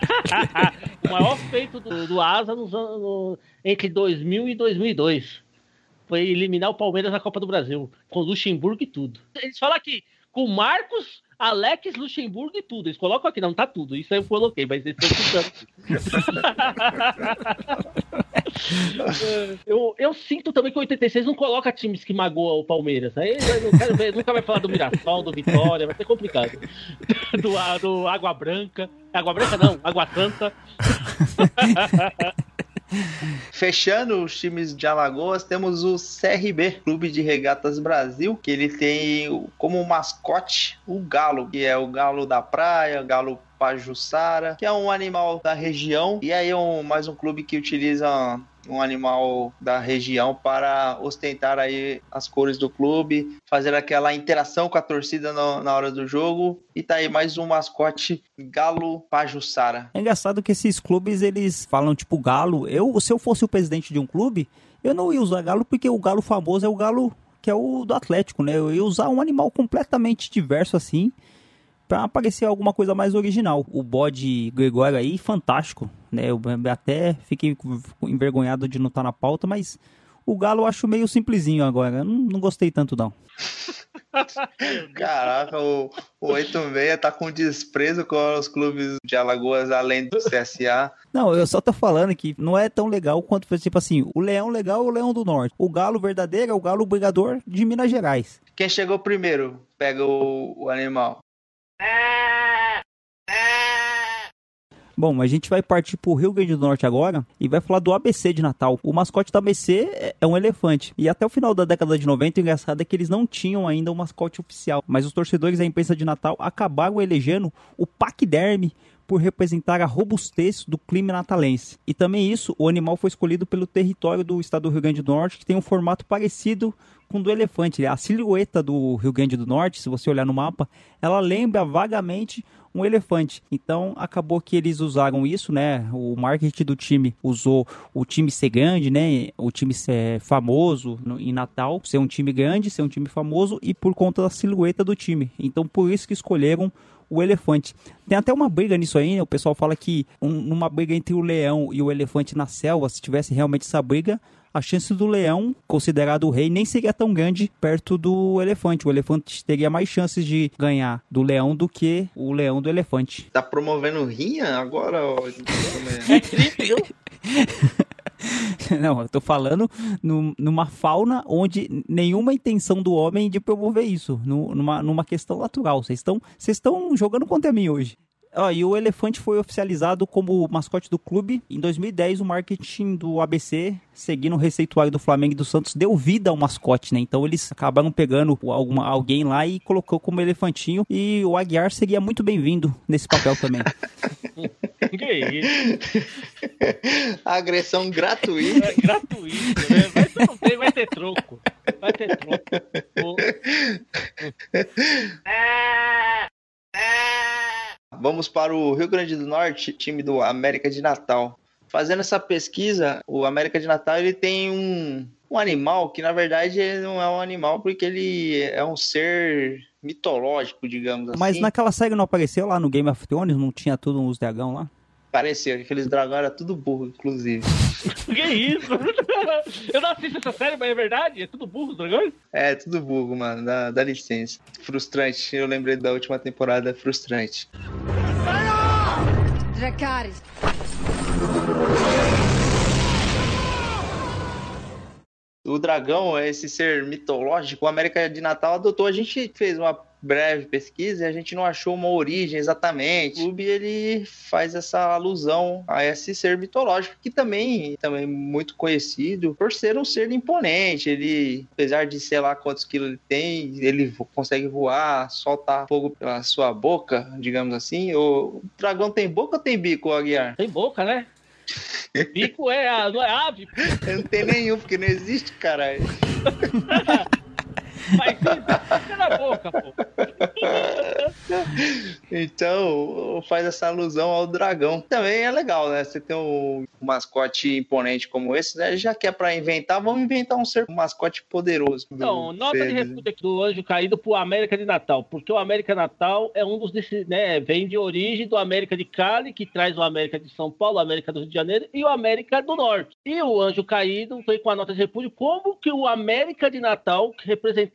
o maior feito do, do Asa nos anos, no- entre 2000 e 2002 foi eliminar o Palmeiras na Copa do Brasil, com Luxemburgo e tudo. Eles falam aqui, com Marcos, Alex, Luxemburgo e tudo. Eles colocam aqui, não tá tudo. Isso eu coloquei, mas eles estão citando. eu, eu sinto também que o 86 não coloca times que magoam o Palmeiras. Aí ver, nunca vai falar do Mirassol, do Vitória, vai ser complicado. Do, do Água Branca. Água Branca não, Água Santa. Fechando os times de Alagoas, temos o CRB, Clube de Regatas Brasil, que ele tem como mascote o galo, que é o galo da praia, galo pajuçara, que é um animal da região, e aí é um, mais um clube que utiliza um animal da região para ostentar aí as cores do clube, fazer aquela interação com a torcida no- na hora do jogo. E tá aí mais um mascote Galo Pajussara. É engraçado que esses clubes, eles falam tipo galo. Eu, se eu fosse o presidente de um clube, eu não ia usar galo porque o galo famoso é o galo que é o do Atlético, né? Eu ia usar um animal completamente diverso assim, pra parecer alguma coisa mais original. O bode Gregório aí, fantástico, né? Eu até fiquei envergonhado de não estar na pauta, mas o galo eu acho meio simplesinho agora. Não, não gostei tanto não. Caraca, o, o 86 tá com desprezo com os clubes de Alagoas, além do CSA. Não, eu só tô falando que não é tão legal quanto, tipo assim, o leão legal é o leão do norte. O galo verdadeiro é o galo brigador de Minas Gerais. Quem chegou primeiro pega o, o animal. Bom, a gente vai partir pro Rio Grande do Norte agora e vai falar do ABC de Natal. O mascote do ABC é- é um elefante. E até o final da década de 90, o engraçado é que eles não tinham ainda um mascote oficial. Mas os torcedores da imprensa de Natal acabaram elegendo o paquiderme por representar a robustez do clima natalense. E também isso, o animal foi escolhido pelo território do estado do Rio Grande do Norte, que tem um formato parecido com o do elefante. A silhueta do Rio Grande do Norte, se você olhar no mapa, ela lembra vagamente um elefante. Então acabou que eles usaram isso, né? O marketing do time usou o time ser grande, né? O time ser famoso no- em Natal, ser um time grande, ser um time famoso e por conta da silhueta do time. Então por isso que escolheram o elefante. Tem até uma briga nisso aí, né? O pessoal fala que um- numa briga entre o leão e o elefante na selva, se tivesse realmente essa briga, a chance do leão, considerado o rei, nem seria tão grande perto do elefante. O elefante teria mais chances de ganhar do leão do que o leão do elefante. Tá promovendo rinha agora? ó? É viu? Não, eu tô falando num- numa fauna onde nenhuma intenção do homem de promover isso, nu- numa, numa questão natural. Vocês estão jogando contra mim hoje. Ó, e o elefante foi oficializado como mascote do clube. Em 2010, o marketing do ABC, seguindo o receituário do Flamengo e do Santos, deu vida ao mascote, né? Então eles acabaram pegando alguma, alguém lá e colocou como elefantinho. E o Aguiar seria muito bem-vindo nesse papel também. Que isso? Agressão gratuita. É gratuito, né? Vai ter, não tem, vai ter troco. Vai ter troco. Pô, Vamos para o Rio Grande do Norte, time do América de Natal. Fazendo essa pesquisa, o América de Natal ele tem um, um animal que na verdade ele não é um animal porque ele é um ser mitológico, digamos assim. Mas naquela série não apareceu lá no Game of Thrones? Não tinha tudo uns dragão lá? Pareceu que aqueles dragões eram tudo burro, inclusive. Que isso? Eu não assisto essa série, mas é verdade? É tudo burro, os dragões? É, tudo burro, mano. Dá, dá licença. Frustrante. Eu lembrei da última temporada, frustrante. Dracarys. O dragão é esse ser mitológico. O América de Natal adotou. A gente fez uma breve pesquisa e a gente não achou uma origem exatamente. O clube ele faz essa alusão a esse ser mitológico que também também é muito conhecido por ser um ser imponente. Ele, apesar de sei lá quantos quilos ele tem, ele consegue voar, soltar fogo pela sua boca, digamos assim. O dragão tem boca ou tem bico, Aguiar? Tem boca, né? Bico é, não é ave. Não tem nenhum, porque não existe, caralho. na boca, pô. Então, faz essa alusão ao dragão. Também é legal, né? Você tem um mascote imponente como esse, né? Já que é pra inventar, vamos inventar um ser um mascote poderoso. Então, nota de Fênix. repúdio aqui do Anjo Caído pro América de Natal, porque o América Natal é um dos, desse- né, vem de origem do América de Cali, que traz o América de São Paulo, o América do Rio de Janeiro e o América do Norte. E o Anjo Caído foi com a nota de repúdio, como que o América de Natal,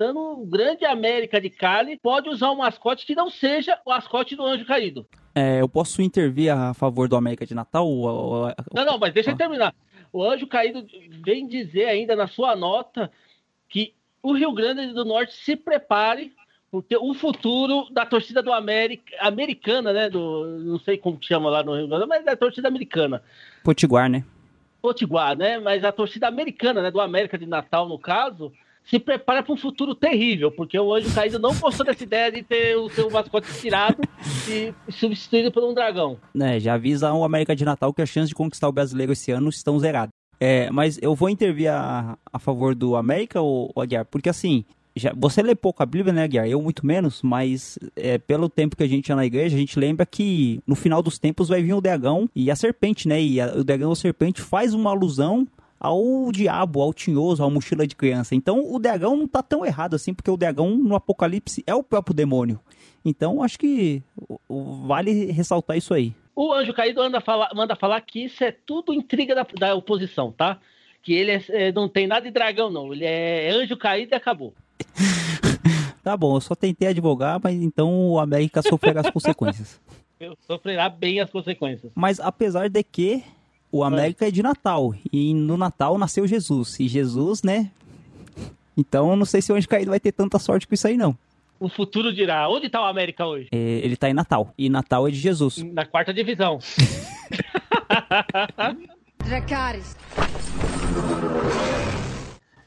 representando o grande América de Cali, pode usar um mascote que não seja o mascote do Anjo Caído? É, eu posso intervir a favor do América de Natal? Ou- ou- ou- Não, não, mas deixa Ah. eu terminar. O Anjo Caído vem dizer ainda na sua nota que o Rio Grande do Norte se prepare, porque o futuro da torcida do América, americana, né? Do, não sei como que chama lá no Rio Grande, mas da torcida americana. Potiguar, né? Potiguar, né? Mas a torcida americana, né? Do América de Natal, no caso, se prepara para um futuro terrível, porque o Anjo Caído não gostou dessa ideia de ter o seu mascote tirado e substituído por um dragão. É, já avisa o América de Natal que as chances de conquistar o brasileiro esse ano estão zeradas. É, mas eu vou intervir a, a favor do América, ou, Aguiar? Porque assim, já, você lê pouco a Bíblia, né, Aguiar? Eu muito menos, mas é, pelo tempo que a gente ia na igreja, a gente lembra que no final dos tempos vai vir o dragão e a serpente, né? E a, o dragão ou a serpente faz uma alusão ao diabo, ao tinhoso, à mochila de criança. Então o dragão não tá tão errado assim, porque o dragão no Apocalipse é o próprio demônio. Então acho que vale ressaltar isso aí. O anjo caído anda falar, manda falar que isso é tudo intriga da, da oposição, tá? Que ele é, é, não tem nada de dragão, não. Ele é anjo caído e acabou. tá bom, eu só tentei advogar, mas então o América sofrerá as consequências. Eu sofrerá bem as consequências. Mas apesar de que o América é. é de Natal. E no Natal nasceu Jesus. E Jesus, né? Então eu não sei se o Anjo Caído vai ter tanta sorte com isso aí, não. O futuro dirá. Onde tá o América hoje? É, ele tá em Natal. E Natal é de Jesus. Na quarta divisão. Dracarys.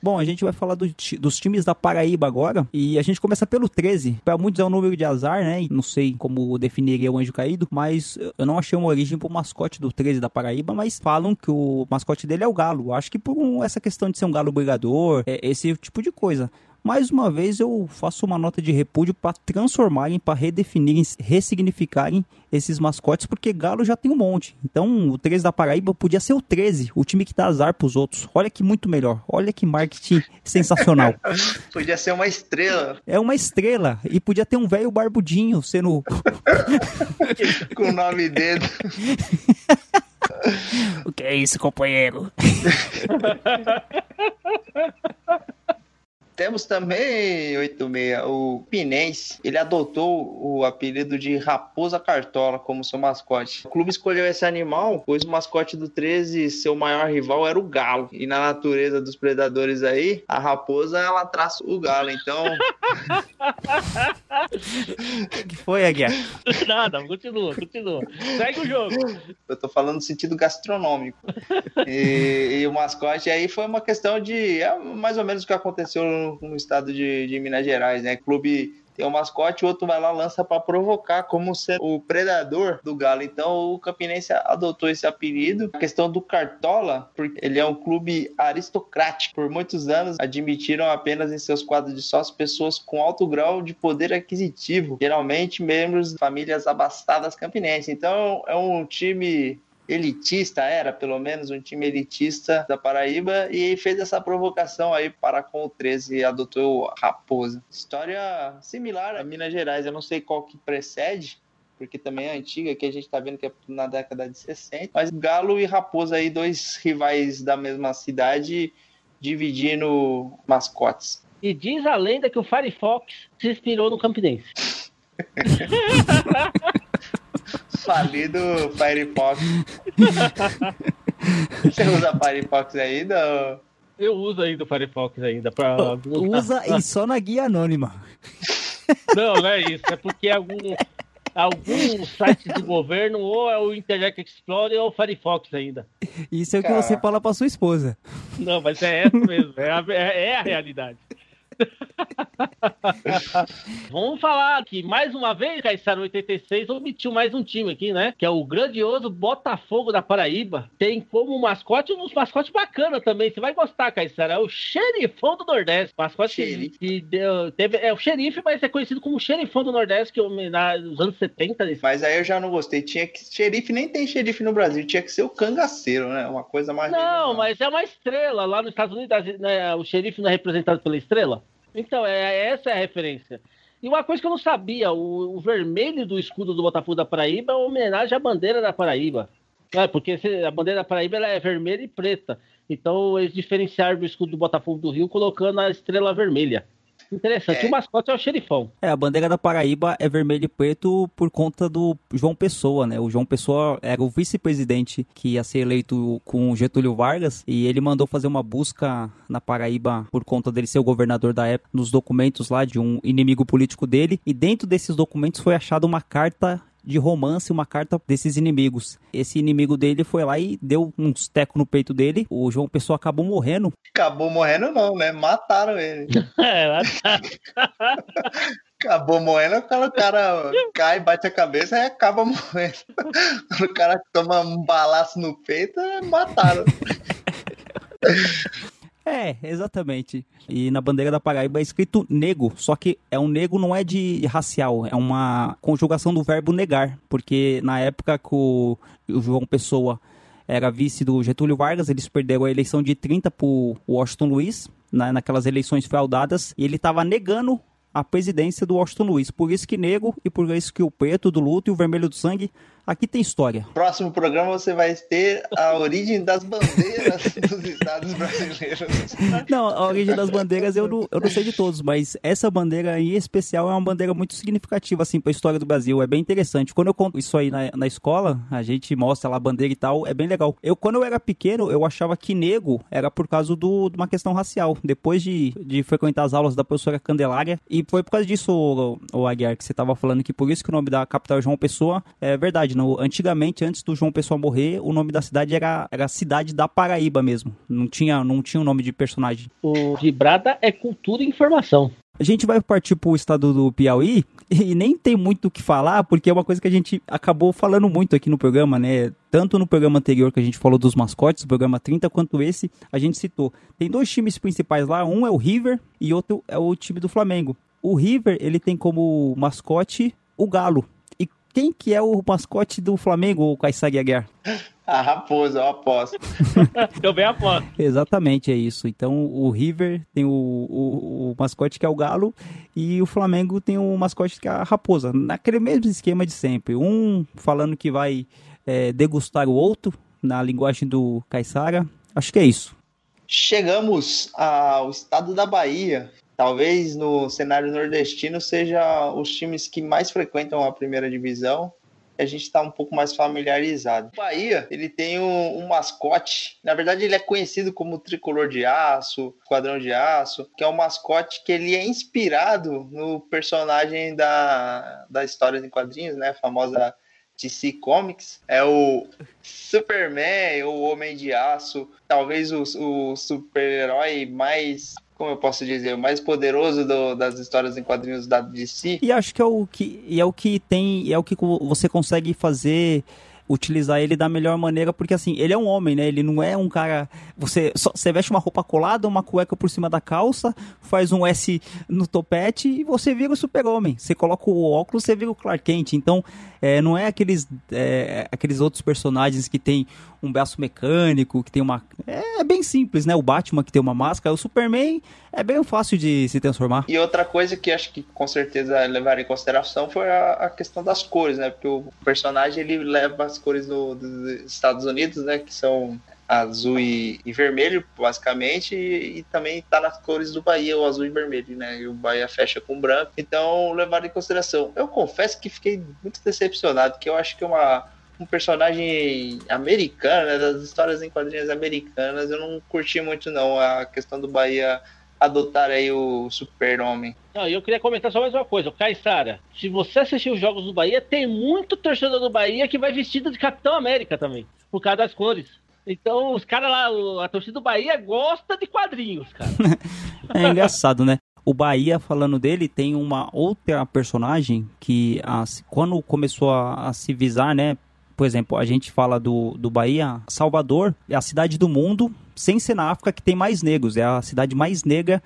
Bom, a gente vai falar do, dos times da Paraíba agora. E a gente começa pelo 13. Para muitos é um número de azar, né? Não sei como definiria o anjo caído. Mas eu não achei uma origem pro mascote do 13 da Paraíba. Mas falam que o mascote dele é o galo. Acho que por um, essa questão de ser um galo brigador, é, esse tipo de coisa. Mais uma vez eu faço uma nota de repúdio para transformarem, para redefinirem, ressignificarem esses mascotes, porque Galo já tem um monte. Então o 13 da Paraíba podia ser o 13, o time que dá azar pros outros. Olha que muito melhor. Olha que marketing sensacional. podia ser uma estrela. É uma estrela. E podia ter um velho barbudinho sendo. Com o nome dele. o que é isso, companheiro? Temos também, 86, o Pinense. Ele adotou o apelido de Raposa Cartola como seu mascote. O clube escolheu esse animal, pois o mascote do 13, seu maior rival, era o galo. E na natureza dos predadores aí, a raposa, ela traça o galo. Então... O que foi, Aguiar? Nada, continua, continua. Segue o jogo. Eu tô falando no sentido gastronômico. E, e o mascote aí foi uma questão de... É mais ou menos o que aconteceu no, estado de, de Minas Gerais, né? Clube tem um mascote, o outro vai lá lança para provocar como ser o predador do Galo. Então o Campinense adotou esse apelido. A questão do Cartola, porque ele é um clube aristocrático. Por muitos anos admitiram apenas em seus quadros de sócios pessoas com alto grau de poder aquisitivo, geralmente membros de famílias abastadas campinenses. Então é um time elitista, era pelo menos um time elitista da Paraíba, e fez essa provocação aí para com o 13 e adotou o Raposa. História similar a Minas Gerais, eu não sei qual que precede, porque também é antiga, que a gente tá vendo que é na década de 60, mas Galo e Raposa aí, dois rivais da mesma cidade, dividindo mascotes. E diz a lenda que o Firefox se inspirou no Campinense. falido Firefox. Você usa Firefox ainda? Eu uso ainda o Firefox ainda. Pra... Usa e só na guia anônima. Não, não é isso. É porque algum, algum site do governo ou é o Internet Explorer ou o Firefox ainda. Isso é o que você fala pra sua esposa. Não, mas é essa mesmo. É a, é, é a realidade. Vamos falar que mais uma vez, Caissara 86 omitiu mais um time aqui, né? Que é o grandioso Botafogo da Paraíba. Tem como mascote uns mascotes bacana também. Você vai gostar, Caissara. É o xerifão do Nordeste. Mascote xerife. que deu, teve, é o xerife, mas é conhecido como xerifão do Nordeste, que nos anos 70. Mas aí eu já não gostei. Tinha que. Xerife nem tem xerife no Brasil. Tinha que ser o cangaceiro, né? Uma coisa mais. Não, mas é uma estrela. Lá nos Estados Unidos, né, o xerife não é representado pela estrela? Então, é, essa é a referência. E uma coisa que eu não sabia, o, o vermelho do escudo do Botafogo da Paraíba é uma homenagem à bandeira da Paraíba. É, porque a bandeira da Paraíba é vermelha e preta. Então eles diferenciaram do escudo do Botafogo do Rio colocando a estrela vermelha. Interessante. É. O mascote é o xerifão. É, a bandeira da Paraíba é vermelho e preto por conta do João Pessoa, né? O João Pessoa era o vice-presidente que ia ser eleito com Getúlio Vargas e ele mandou fazer uma busca na Paraíba por conta dele ser o governador da época, nos documentos lá de um inimigo político dele. E dentro desses documentos foi achada uma carta de romance uma carta desses inimigos. Esse inimigo dele foi lá e deu uns tecos no peito dele. O João Pessoa acabou morrendo. Acabou morrendo não, né? Mataram ele. é, mataram. acabou morrendo quando o cara cai, bate a cabeça e acaba morrendo. Quando o cara toma um balaço no peito, mataram. É, exatamente. E na bandeira da Paraíba é escrito nego, só que é um nego não é de racial, é uma conjugação do verbo negar, porque na época que o João Pessoa era vice do Getúlio Vargas, eles perderam a eleição de 30 pro Washington Luiz, na, naquelas eleições fraudadas, e ele estava negando a presidência do Washington Luiz. Por isso que nego e por isso que o preto do luto e o vermelho do sangue, aqui tem história. Próximo programa você vai ter a origem das bandeiras dos estados brasileiros. Não, a origem das bandeiras eu não, eu não sei de todos, mas essa bandeira em especial é uma bandeira muito significativa, assim, para a história do Brasil. É bem interessante. Quando eu conto isso aí na, na escola, a gente mostra lá a bandeira e tal, é bem legal. Eu, quando eu era pequeno, eu achava que nego era por causa do, de uma questão racial. Depois de, de frequentar as aulas da professora Candelária, e foi por causa disso, o, o Aguiar, que você estava falando que por isso que o nome da capital é João Pessoa, é verdade. No, antigamente, antes do João Pessoa morrer, o nome da cidade era, era Cidade da Paraíba mesmo. Não tinha, não tinha um nome de personagem. O Vibrada é cultura e informação. A gente vai partir pro estado do Piauí e nem tem muito o que falar, porque é uma coisa que a gente acabou falando muito aqui no programa, né? Tanto no programa anterior que a gente falou dos mascotes, o programa 30, quanto esse, a gente citou. Tem dois times principais lá, um é o River e outro é o time do Flamengo. O River, ele tem como mascote o Galo. Quem que é o mascote do Flamengo, o Kaysar Aguiar? A raposa, eu aposto. Eu bem aposto. Exatamente, é isso. Então o River tem o, o, o mascote que é o galo e o Flamengo tem o mascote que é a raposa. Naquele mesmo esquema de sempre. Um falando que vai é, degustar o outro na linguagem do Caissara. Acho que é isso. Chegamos ao estado da Bahia. Talvez no cenário nordestino seja os times que mais frequentam a primeira divisão. A gente está um pouco mais familiarizado. O Bahia, ele tem um, um, mascote. Na verdade, ele é conhecido como Tricolor de Aço, Quadrão de Aço, que é um mascote que ele é inspirado no personagem da, da história em quadrinhos, né? A famosa DC Comics. É o Superman, o Homem de Aço, talvez o, o super-herói mais como eu posso dizer, o mais poderoso do, das histórias em quadrinhos da DC. E acho que é o que é o que tem, é o que você consegue fazer utilizar ele da melhor maneira, porque assim, ele é um homem, né? Ele não é um cara. Você, só, você veste uma roupa colada, uma cueca por cima da calça, faz um S no topete e você vira o super-homem. Você coloca o óculos, você vira o Clark Kent. Então, é, não é aqueles, é, aqueles outros personagens que tem um braço mecânico, que tem uma. É, bem simples, né? O Batman que tem uma máscara, o Superman é bem fácil de se transformar. E outra coisa que acho que com certeza levaram em consideração foi a, a questão das cores, né? Porque o personagem ele leva as cores do, dos Estados Unidos, né? Que são azul e, e vermelho, basicamente, e, e, também tá nas cores do Bahia, o azul e vermelho, né? E o Bahia fecha com branco. Então, levaram em consideração. Eu confesso que fiquei muito decepcionado, que eu acho que uma um personagem americano, né, das histórias em quadrinhos americanas, eu não curti muito não a questão do Bahia adotar aí o super-homem. Não, eu queria comentar só mais uma coisa. Caissara, se você assistir os jogos do Bahia, tem muito torcedor do Bahia que vai vestido de Capitão América também, por causa das cores. Então, os caras lá, a torcida do Bahia gosta de quadrinhos, cara. é engraçado, né? O Bahia, falando dele, tem uma outra personagem que, quando começou a, a se visar, né, por exemplo, a gente fala do, do Bahia, Salvador é a cidade do mundo, sem ser na África, que tem mais negros. É a cidade mais negra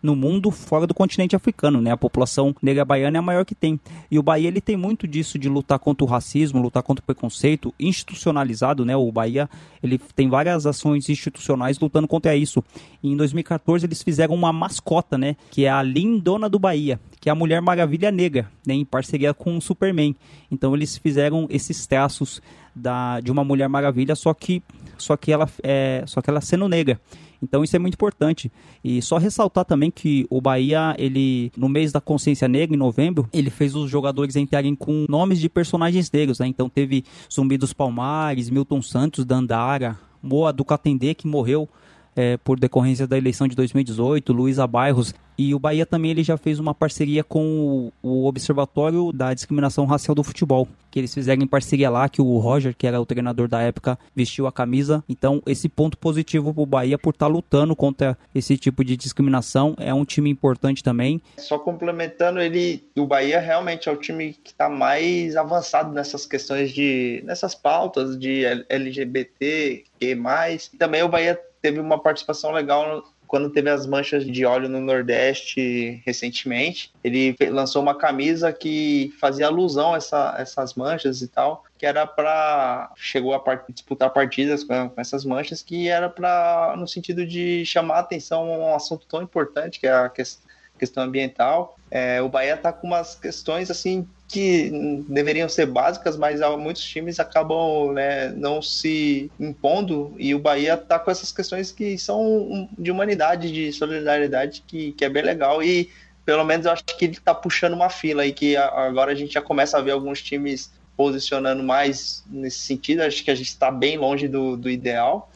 no mundo fora do continente africano, né? A população negra baiana é a maior que tem. E o Bahia ele tem muito disso de lutar contra o racismo, lutar contra o preconceito, institucionalizado, né? O Bahia ele tem várias ações institucionais lutando contra isso. E em 2014 eles fizeram uma mascota, né? Que é a Lindona do Bahia, que é a Mulher Maravilha Negra, né? Em parceria com o Superman. Então eles fizeram esses traços da, de uma Mulher Maravilha, só que só que ela é, só que ela sendo negra. Então isso é muito importante. E só ressaltar também que o Bahia, ele no mês da consciência negra, em novembro, ele fez os jogadores entrarem com nomes de personagens negros, né? Então teve Zumbi dos Palmares, Milton Santos, Dandara, Moa do Catendê, que morreu é, por decorrência da eleição de 2018, Luísa Bairros. E o Bahia também ele já fez uma parceria com o, Observatório da Discriminação Racial do Futebol, que eles fizeram em parceria lá, que o Roger, que era o treinador da época, vestiu a camisa. Então, esse ponto positivo para o Bahia por estar tá lutando contra esse tipo de discriminação. É um time importante também. Só complementando, ele, o Bahia realmente é o time que está mais avançado nessas questões de, nessas pautas de LGBT, que mais. Também o Bahia teve uma participação legal quando teve as manchas de óleo no Nordeste recentemente. Ele lançou uma camisa que fazia alusão a essa- essas manchas e tal, que era para chegou a part- disputar partidas com, essas manchas, que era para no sentido de chamar a atenção a um assunto tão importante que é a ques- questão ambiental. É, o Bahia está com umas questões assim que deveriam ser básicas, mas muitos times acabam né, não se impondo e o Bahia está com essas questões que são de humanidade, de solidariedade, que, que é bem legal e pelo menos eu acho que ele está puxando uma fila aí que a- agora a gente já começa a ver alguns times posicionando mais nesse sentido. Acho que a gente está bem longe do, do ideal,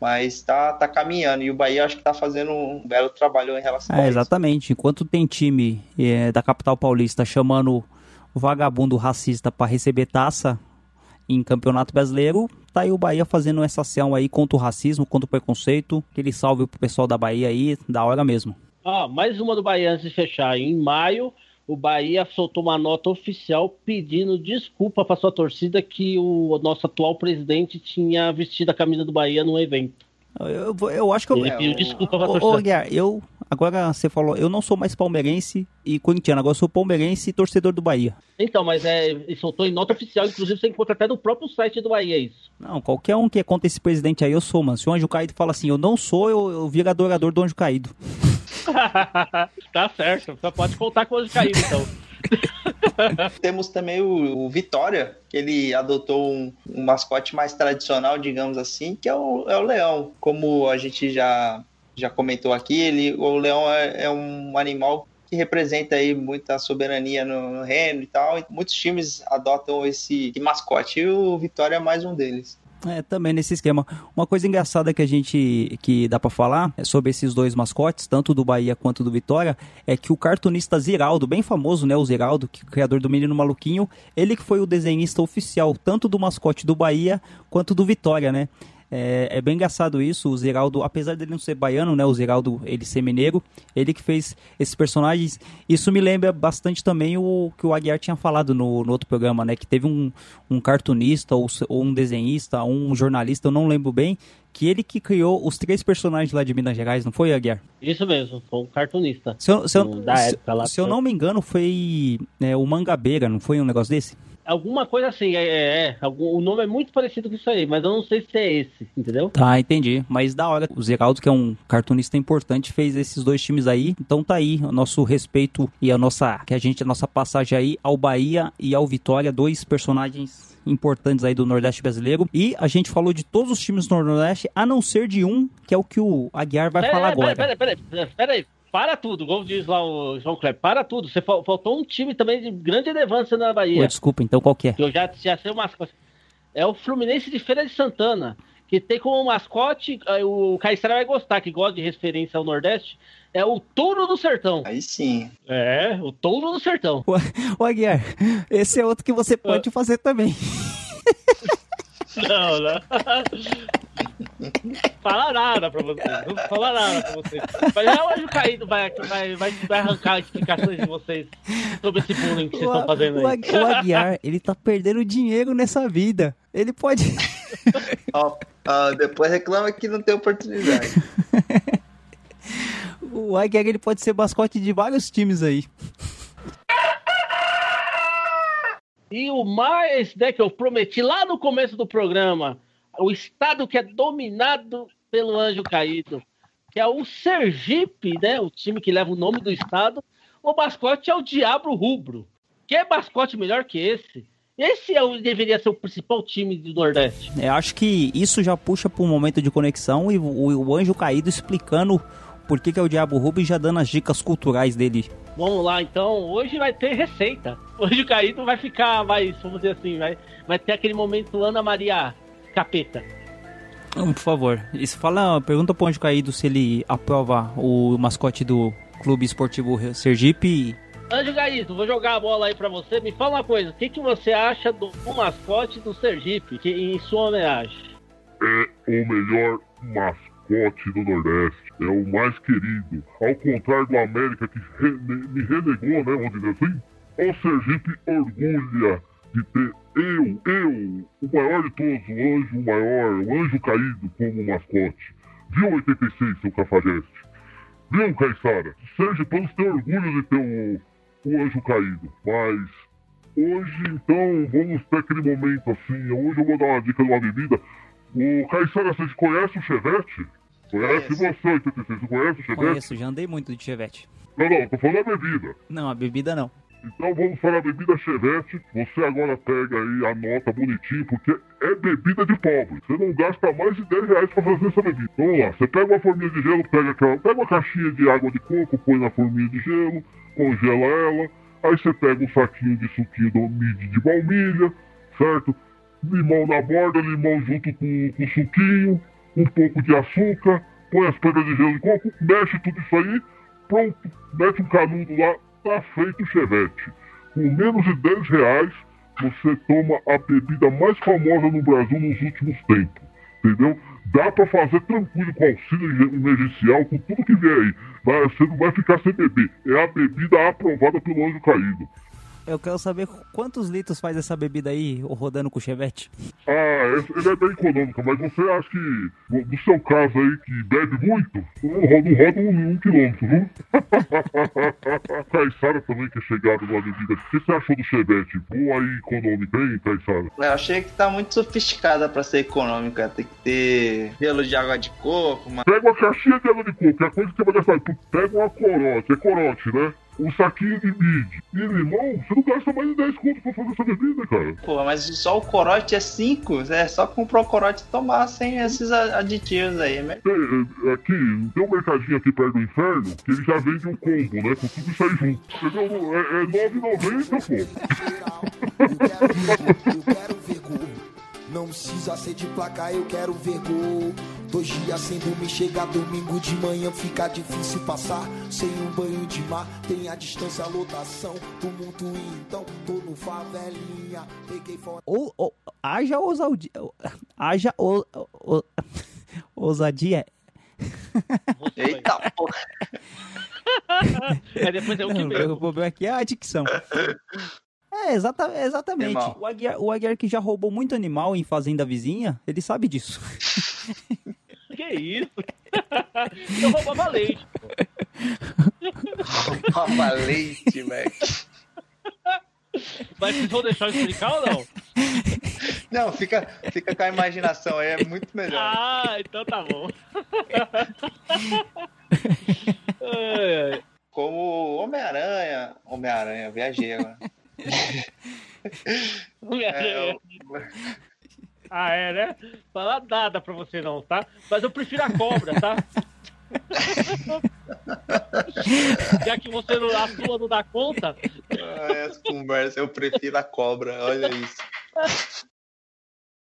mas está tá caminhando e o Bahia acho que está fazendo um belo trabalho em relação a É, isso. exatamente. Enquanto tem time é, da capital paulista chamando vagabundo racista para receber taça em campeonato brasileiro, tá aí o Bahia fazendo essa ação aí contra o racismo, contra o preconceito. Aquele salve pro pessoal da Bahia aí, da hora mesmo. Ó, mais uma do Bahia antes de fechar. Em maio, o Bahia soltou uma nota oficial pedindo desculpa para sua torcida que o nosso atual presidente tinha vestido a camisa do Bahia num evento. Eu, eu acho que eu. Ele É, pediu desculpa pra Ô, ô, torcida. Guiar, eu. Agora você falou, eu não sou mais palmeirense e corintiano, agora eu sou palmeirense e torcedor do Bahia. Então, mas é, ele soltou em nota oficial, inclusive você encontra até no próprio site do Bahia isso. Não, qualquer um que é contra esse presidente aí, eu sou, mano. Se o Anjo Caído fala assim, eu não sou, eu, eu viro adorador do Anjo Caído. tá certo, só pode contar com o anjo caído, então. Temos também o, o Vitória, que ele adotou um, um mascote mais tradicional, digamos assim, que é o, é o leão. Como a gente já, já comentou aqui, ele, o leão é, é um animal que representa aí muita soberania no, no reino e tal. E muitos times adotam esse mascote e o Vitória é mais um deles. É, também nesse esquema. Uma coisa engraçada que a gente que dá pra falar é sobre esses dois mascotes, tanto do Bahia quanto do Vitória, é que o cartunista Ziraldo, bem famoso, né, o Ziraldo, que é criador do Menino Maluquinho, ele que foi o desenhista oficial tanto do mascote do Bahia quanto do Vitória, né? É, é bem engraçado isso, o Ziraldo, apesar dele não ser baiano, né, o Ziraldo, ele ser mineiro, ele que fez esses personagens, isso me lembra bastante também o que o Aguiar tinha falado no, no outro programa, né, que teve um, um cartunista ou, ou um desenhista, um jornalista, eu não lembro bem, que ele que criou os três personagens lá de Minas Gerais, não foi, Aguiar? Isso mesmo, foi um cartunista. Se eu, se eu- Da se- se eu não me engano, foi é, o Mangabeira, não foi um negócio desse? Alguma coisa assim, é, é, é, o nome é muito parecido com isso aí, mas eu não sei se é esse, entendeu? Tá, entendi. Mas da hora. O Zeraldo, que é um cartunista importante, fez esses dois times aí. Então tá aí o nosso respeito e a nossa. Que a gente, a nossa passagem aí ao Bahia e ao Vitória, dois personagens importantes aí do Nordeste brasileiro. E a gente falou de todos os times do Nordeste, a não ser de um, que é o que o Aguiar vai falar agora. Peraí, peraí, peraí, peraí, para tudo, como diz lá o João Kleber, para tudo. Você fal- faltou um time também de grande relevância na Pô, Bahia. desculpa, então qual que é? que eu já, já sei o mascote. É o Fluminense de Feira de Santana, que tem como mascote, eh, o Caissara vai gostar, que gosta de referência ao Nordeste, é o Touro do Sertão. Aí sim. É, o Touro do Sertão. Ô Aguiar, esse é outro que você pode fazer também. Não, não. Falar nada pra vocês. Não falar nada pra vocês. Mas já o Anjo Caído vai, vai, vai, vai arrancar explicações de vocês sobre esse bullying que vocês estão fazendo o, aí. O Aguiar, ele tá perdendo dinheiro nessa vida. Ele pode. Ó, ó, depois reclama que não tem oportunidade. O Aguiar ele pode ser mascote de vários times aí. E o mais, né, que eu prometi lá no começo do programa, o estado que é dominado pelo anjo caído, que é o Sergipe, né, o time que leva o nome do estado, o mascote é o Diabo Rubro. Que mascote melhor que esse? Esse é o, deveria ser o principal time do Nordeste. Eu acho que isso já puxa para um momento de conexão e o, o Anjo Caído explicando por que, que é o Diabo Rubro e já dando as dicas culturais dele. Vamos lá, então. Hoje vai ter receita. Hoje o Caído vai ficar mais, vamos dizer assim, vai, vai ter aquele momento Ana Maria Capeta. Hum, Por favor, isso fala, pergunta pro Anjo Caído se ele aprova o mascote do Clube Esportivo Sergipe. Anjo Caído, vou jogar a bola aí pra você. Me fala uma coisa, o que, que você acha do, do mascote do Sergipe, que, em sua homenagem? é o melhor mascote do Nordeste. É o mais querido. Ao contrário do América que rene- me renegou, né? Vamos dizer assim. O Sergipe orgulha de ter eu, eu, o maior de todos, o anjo maior, o anjo caído como mascote. Viu 86, seu cafajeste? Viu, Caissara? Seja todos têm orgulho de ter o, o anjo caído, mas hoje então vamos ter aquele momento assim. Hoje eu vou dar uma dica de uma bebida. O Caissara, você conhece o Chevette? Conhece Conheço. você, 86? Você conhece o Chevette? Conheço, já andei muito de chevette. Não, não, tô falando da bebida. Não, a bebida não. Então vamos falar bebida Chevette. Você agora pega aí a nota bonitinho, porque é bebida de pobre. Você não gasta mais de 10 reais pra fazer essa bebida. Vamos lá, você pega uma forminha de gelo, pega, aquela, pega uma caixinha de água de coco, põe na forminha de gelo, congela ela. Aí você pega um saquinho de suquinho do mid de baunilha, certo? Limão na borda, limão junto com, com o suquinho, um pouco de açúcar, põe as pedras de gelo de coco, mexe tudo isso aí, pronto, mete um canudo lá, tá feito o chevette. Com menos de 10 reais, você toma a bebida mais famosa no Brasil nos últimos tempos. Entendeu? Dá pra fazer tranquilo com auxílio emergencial, com tudo que vier aí. Vai- você não vai ficar sem beber. É a bebida aprovada pelo anjo caído. Eu quero saber quantos litros faz essa bebida aí, rodando com o chevette. Ah, ele é bem econômico, mas você acha que, no no seu caso aí, que bebe muito, não roda, roda um, um quilômetro, viu? Caissara também que é chegado numa bebida. O que você achou do Chevette? Boa e econômica, hein, Caissara? Eu achei que tá muito sofisticada pra ser econômica. Tem que ter gelo de água de coco, uma... Pega uma caixinha de água de coco, é a coisa que você vai gastar. Tu pega uma corote, é corote, né? Um saquinho de mid e limão, você não gasta mais de 10 conto pra fazer essa bebida, cara. Pô, mas só o corote é 5. É só comprar o corote e tomar sem esses aditivos aí. né? Tem, é, aqui, tem um mercadinho aqui perto do inferno que ele já vende um combo, né? Com tudo isso aí junto. Entendeu? É, é 9,90, pô. Eu quero ver Não precisa ser de placa, eu quero ver gol. Dois dias sem dormir, chega domingo de manhã, fica difícil passar. Sem um banho de mar, tem a distância, a lotação. Tumulto, então, tô no favelinha. Peguei fora. Ou, ou haja ousadia. Haja ou, ou- ousadia. Eita. Aí depois é o que Não, o problema aqui é a dicção. É, exata, exatamente. O Aguiar, o Aguiar que já roubou muito animal em fazenda vizinha, ele sabe disso. Que isso? Eu roubava leite. pô. Roubava leite, velho. Mas vocês vão deixar eu explicar ou não? Não, fica, fica com a imaginação aí, é muito melhor. Ah, então tá bom. Como Homem-Aranha. Homem-Aranha, viajei agora. É, o- Ah, é, né? Falar nada pra você não, tá? Mas eu prefiro a cobra, tá? Já que você não, a sua não dá conta, Ah, essa conversa, eu prefiro a cobra, olha isso.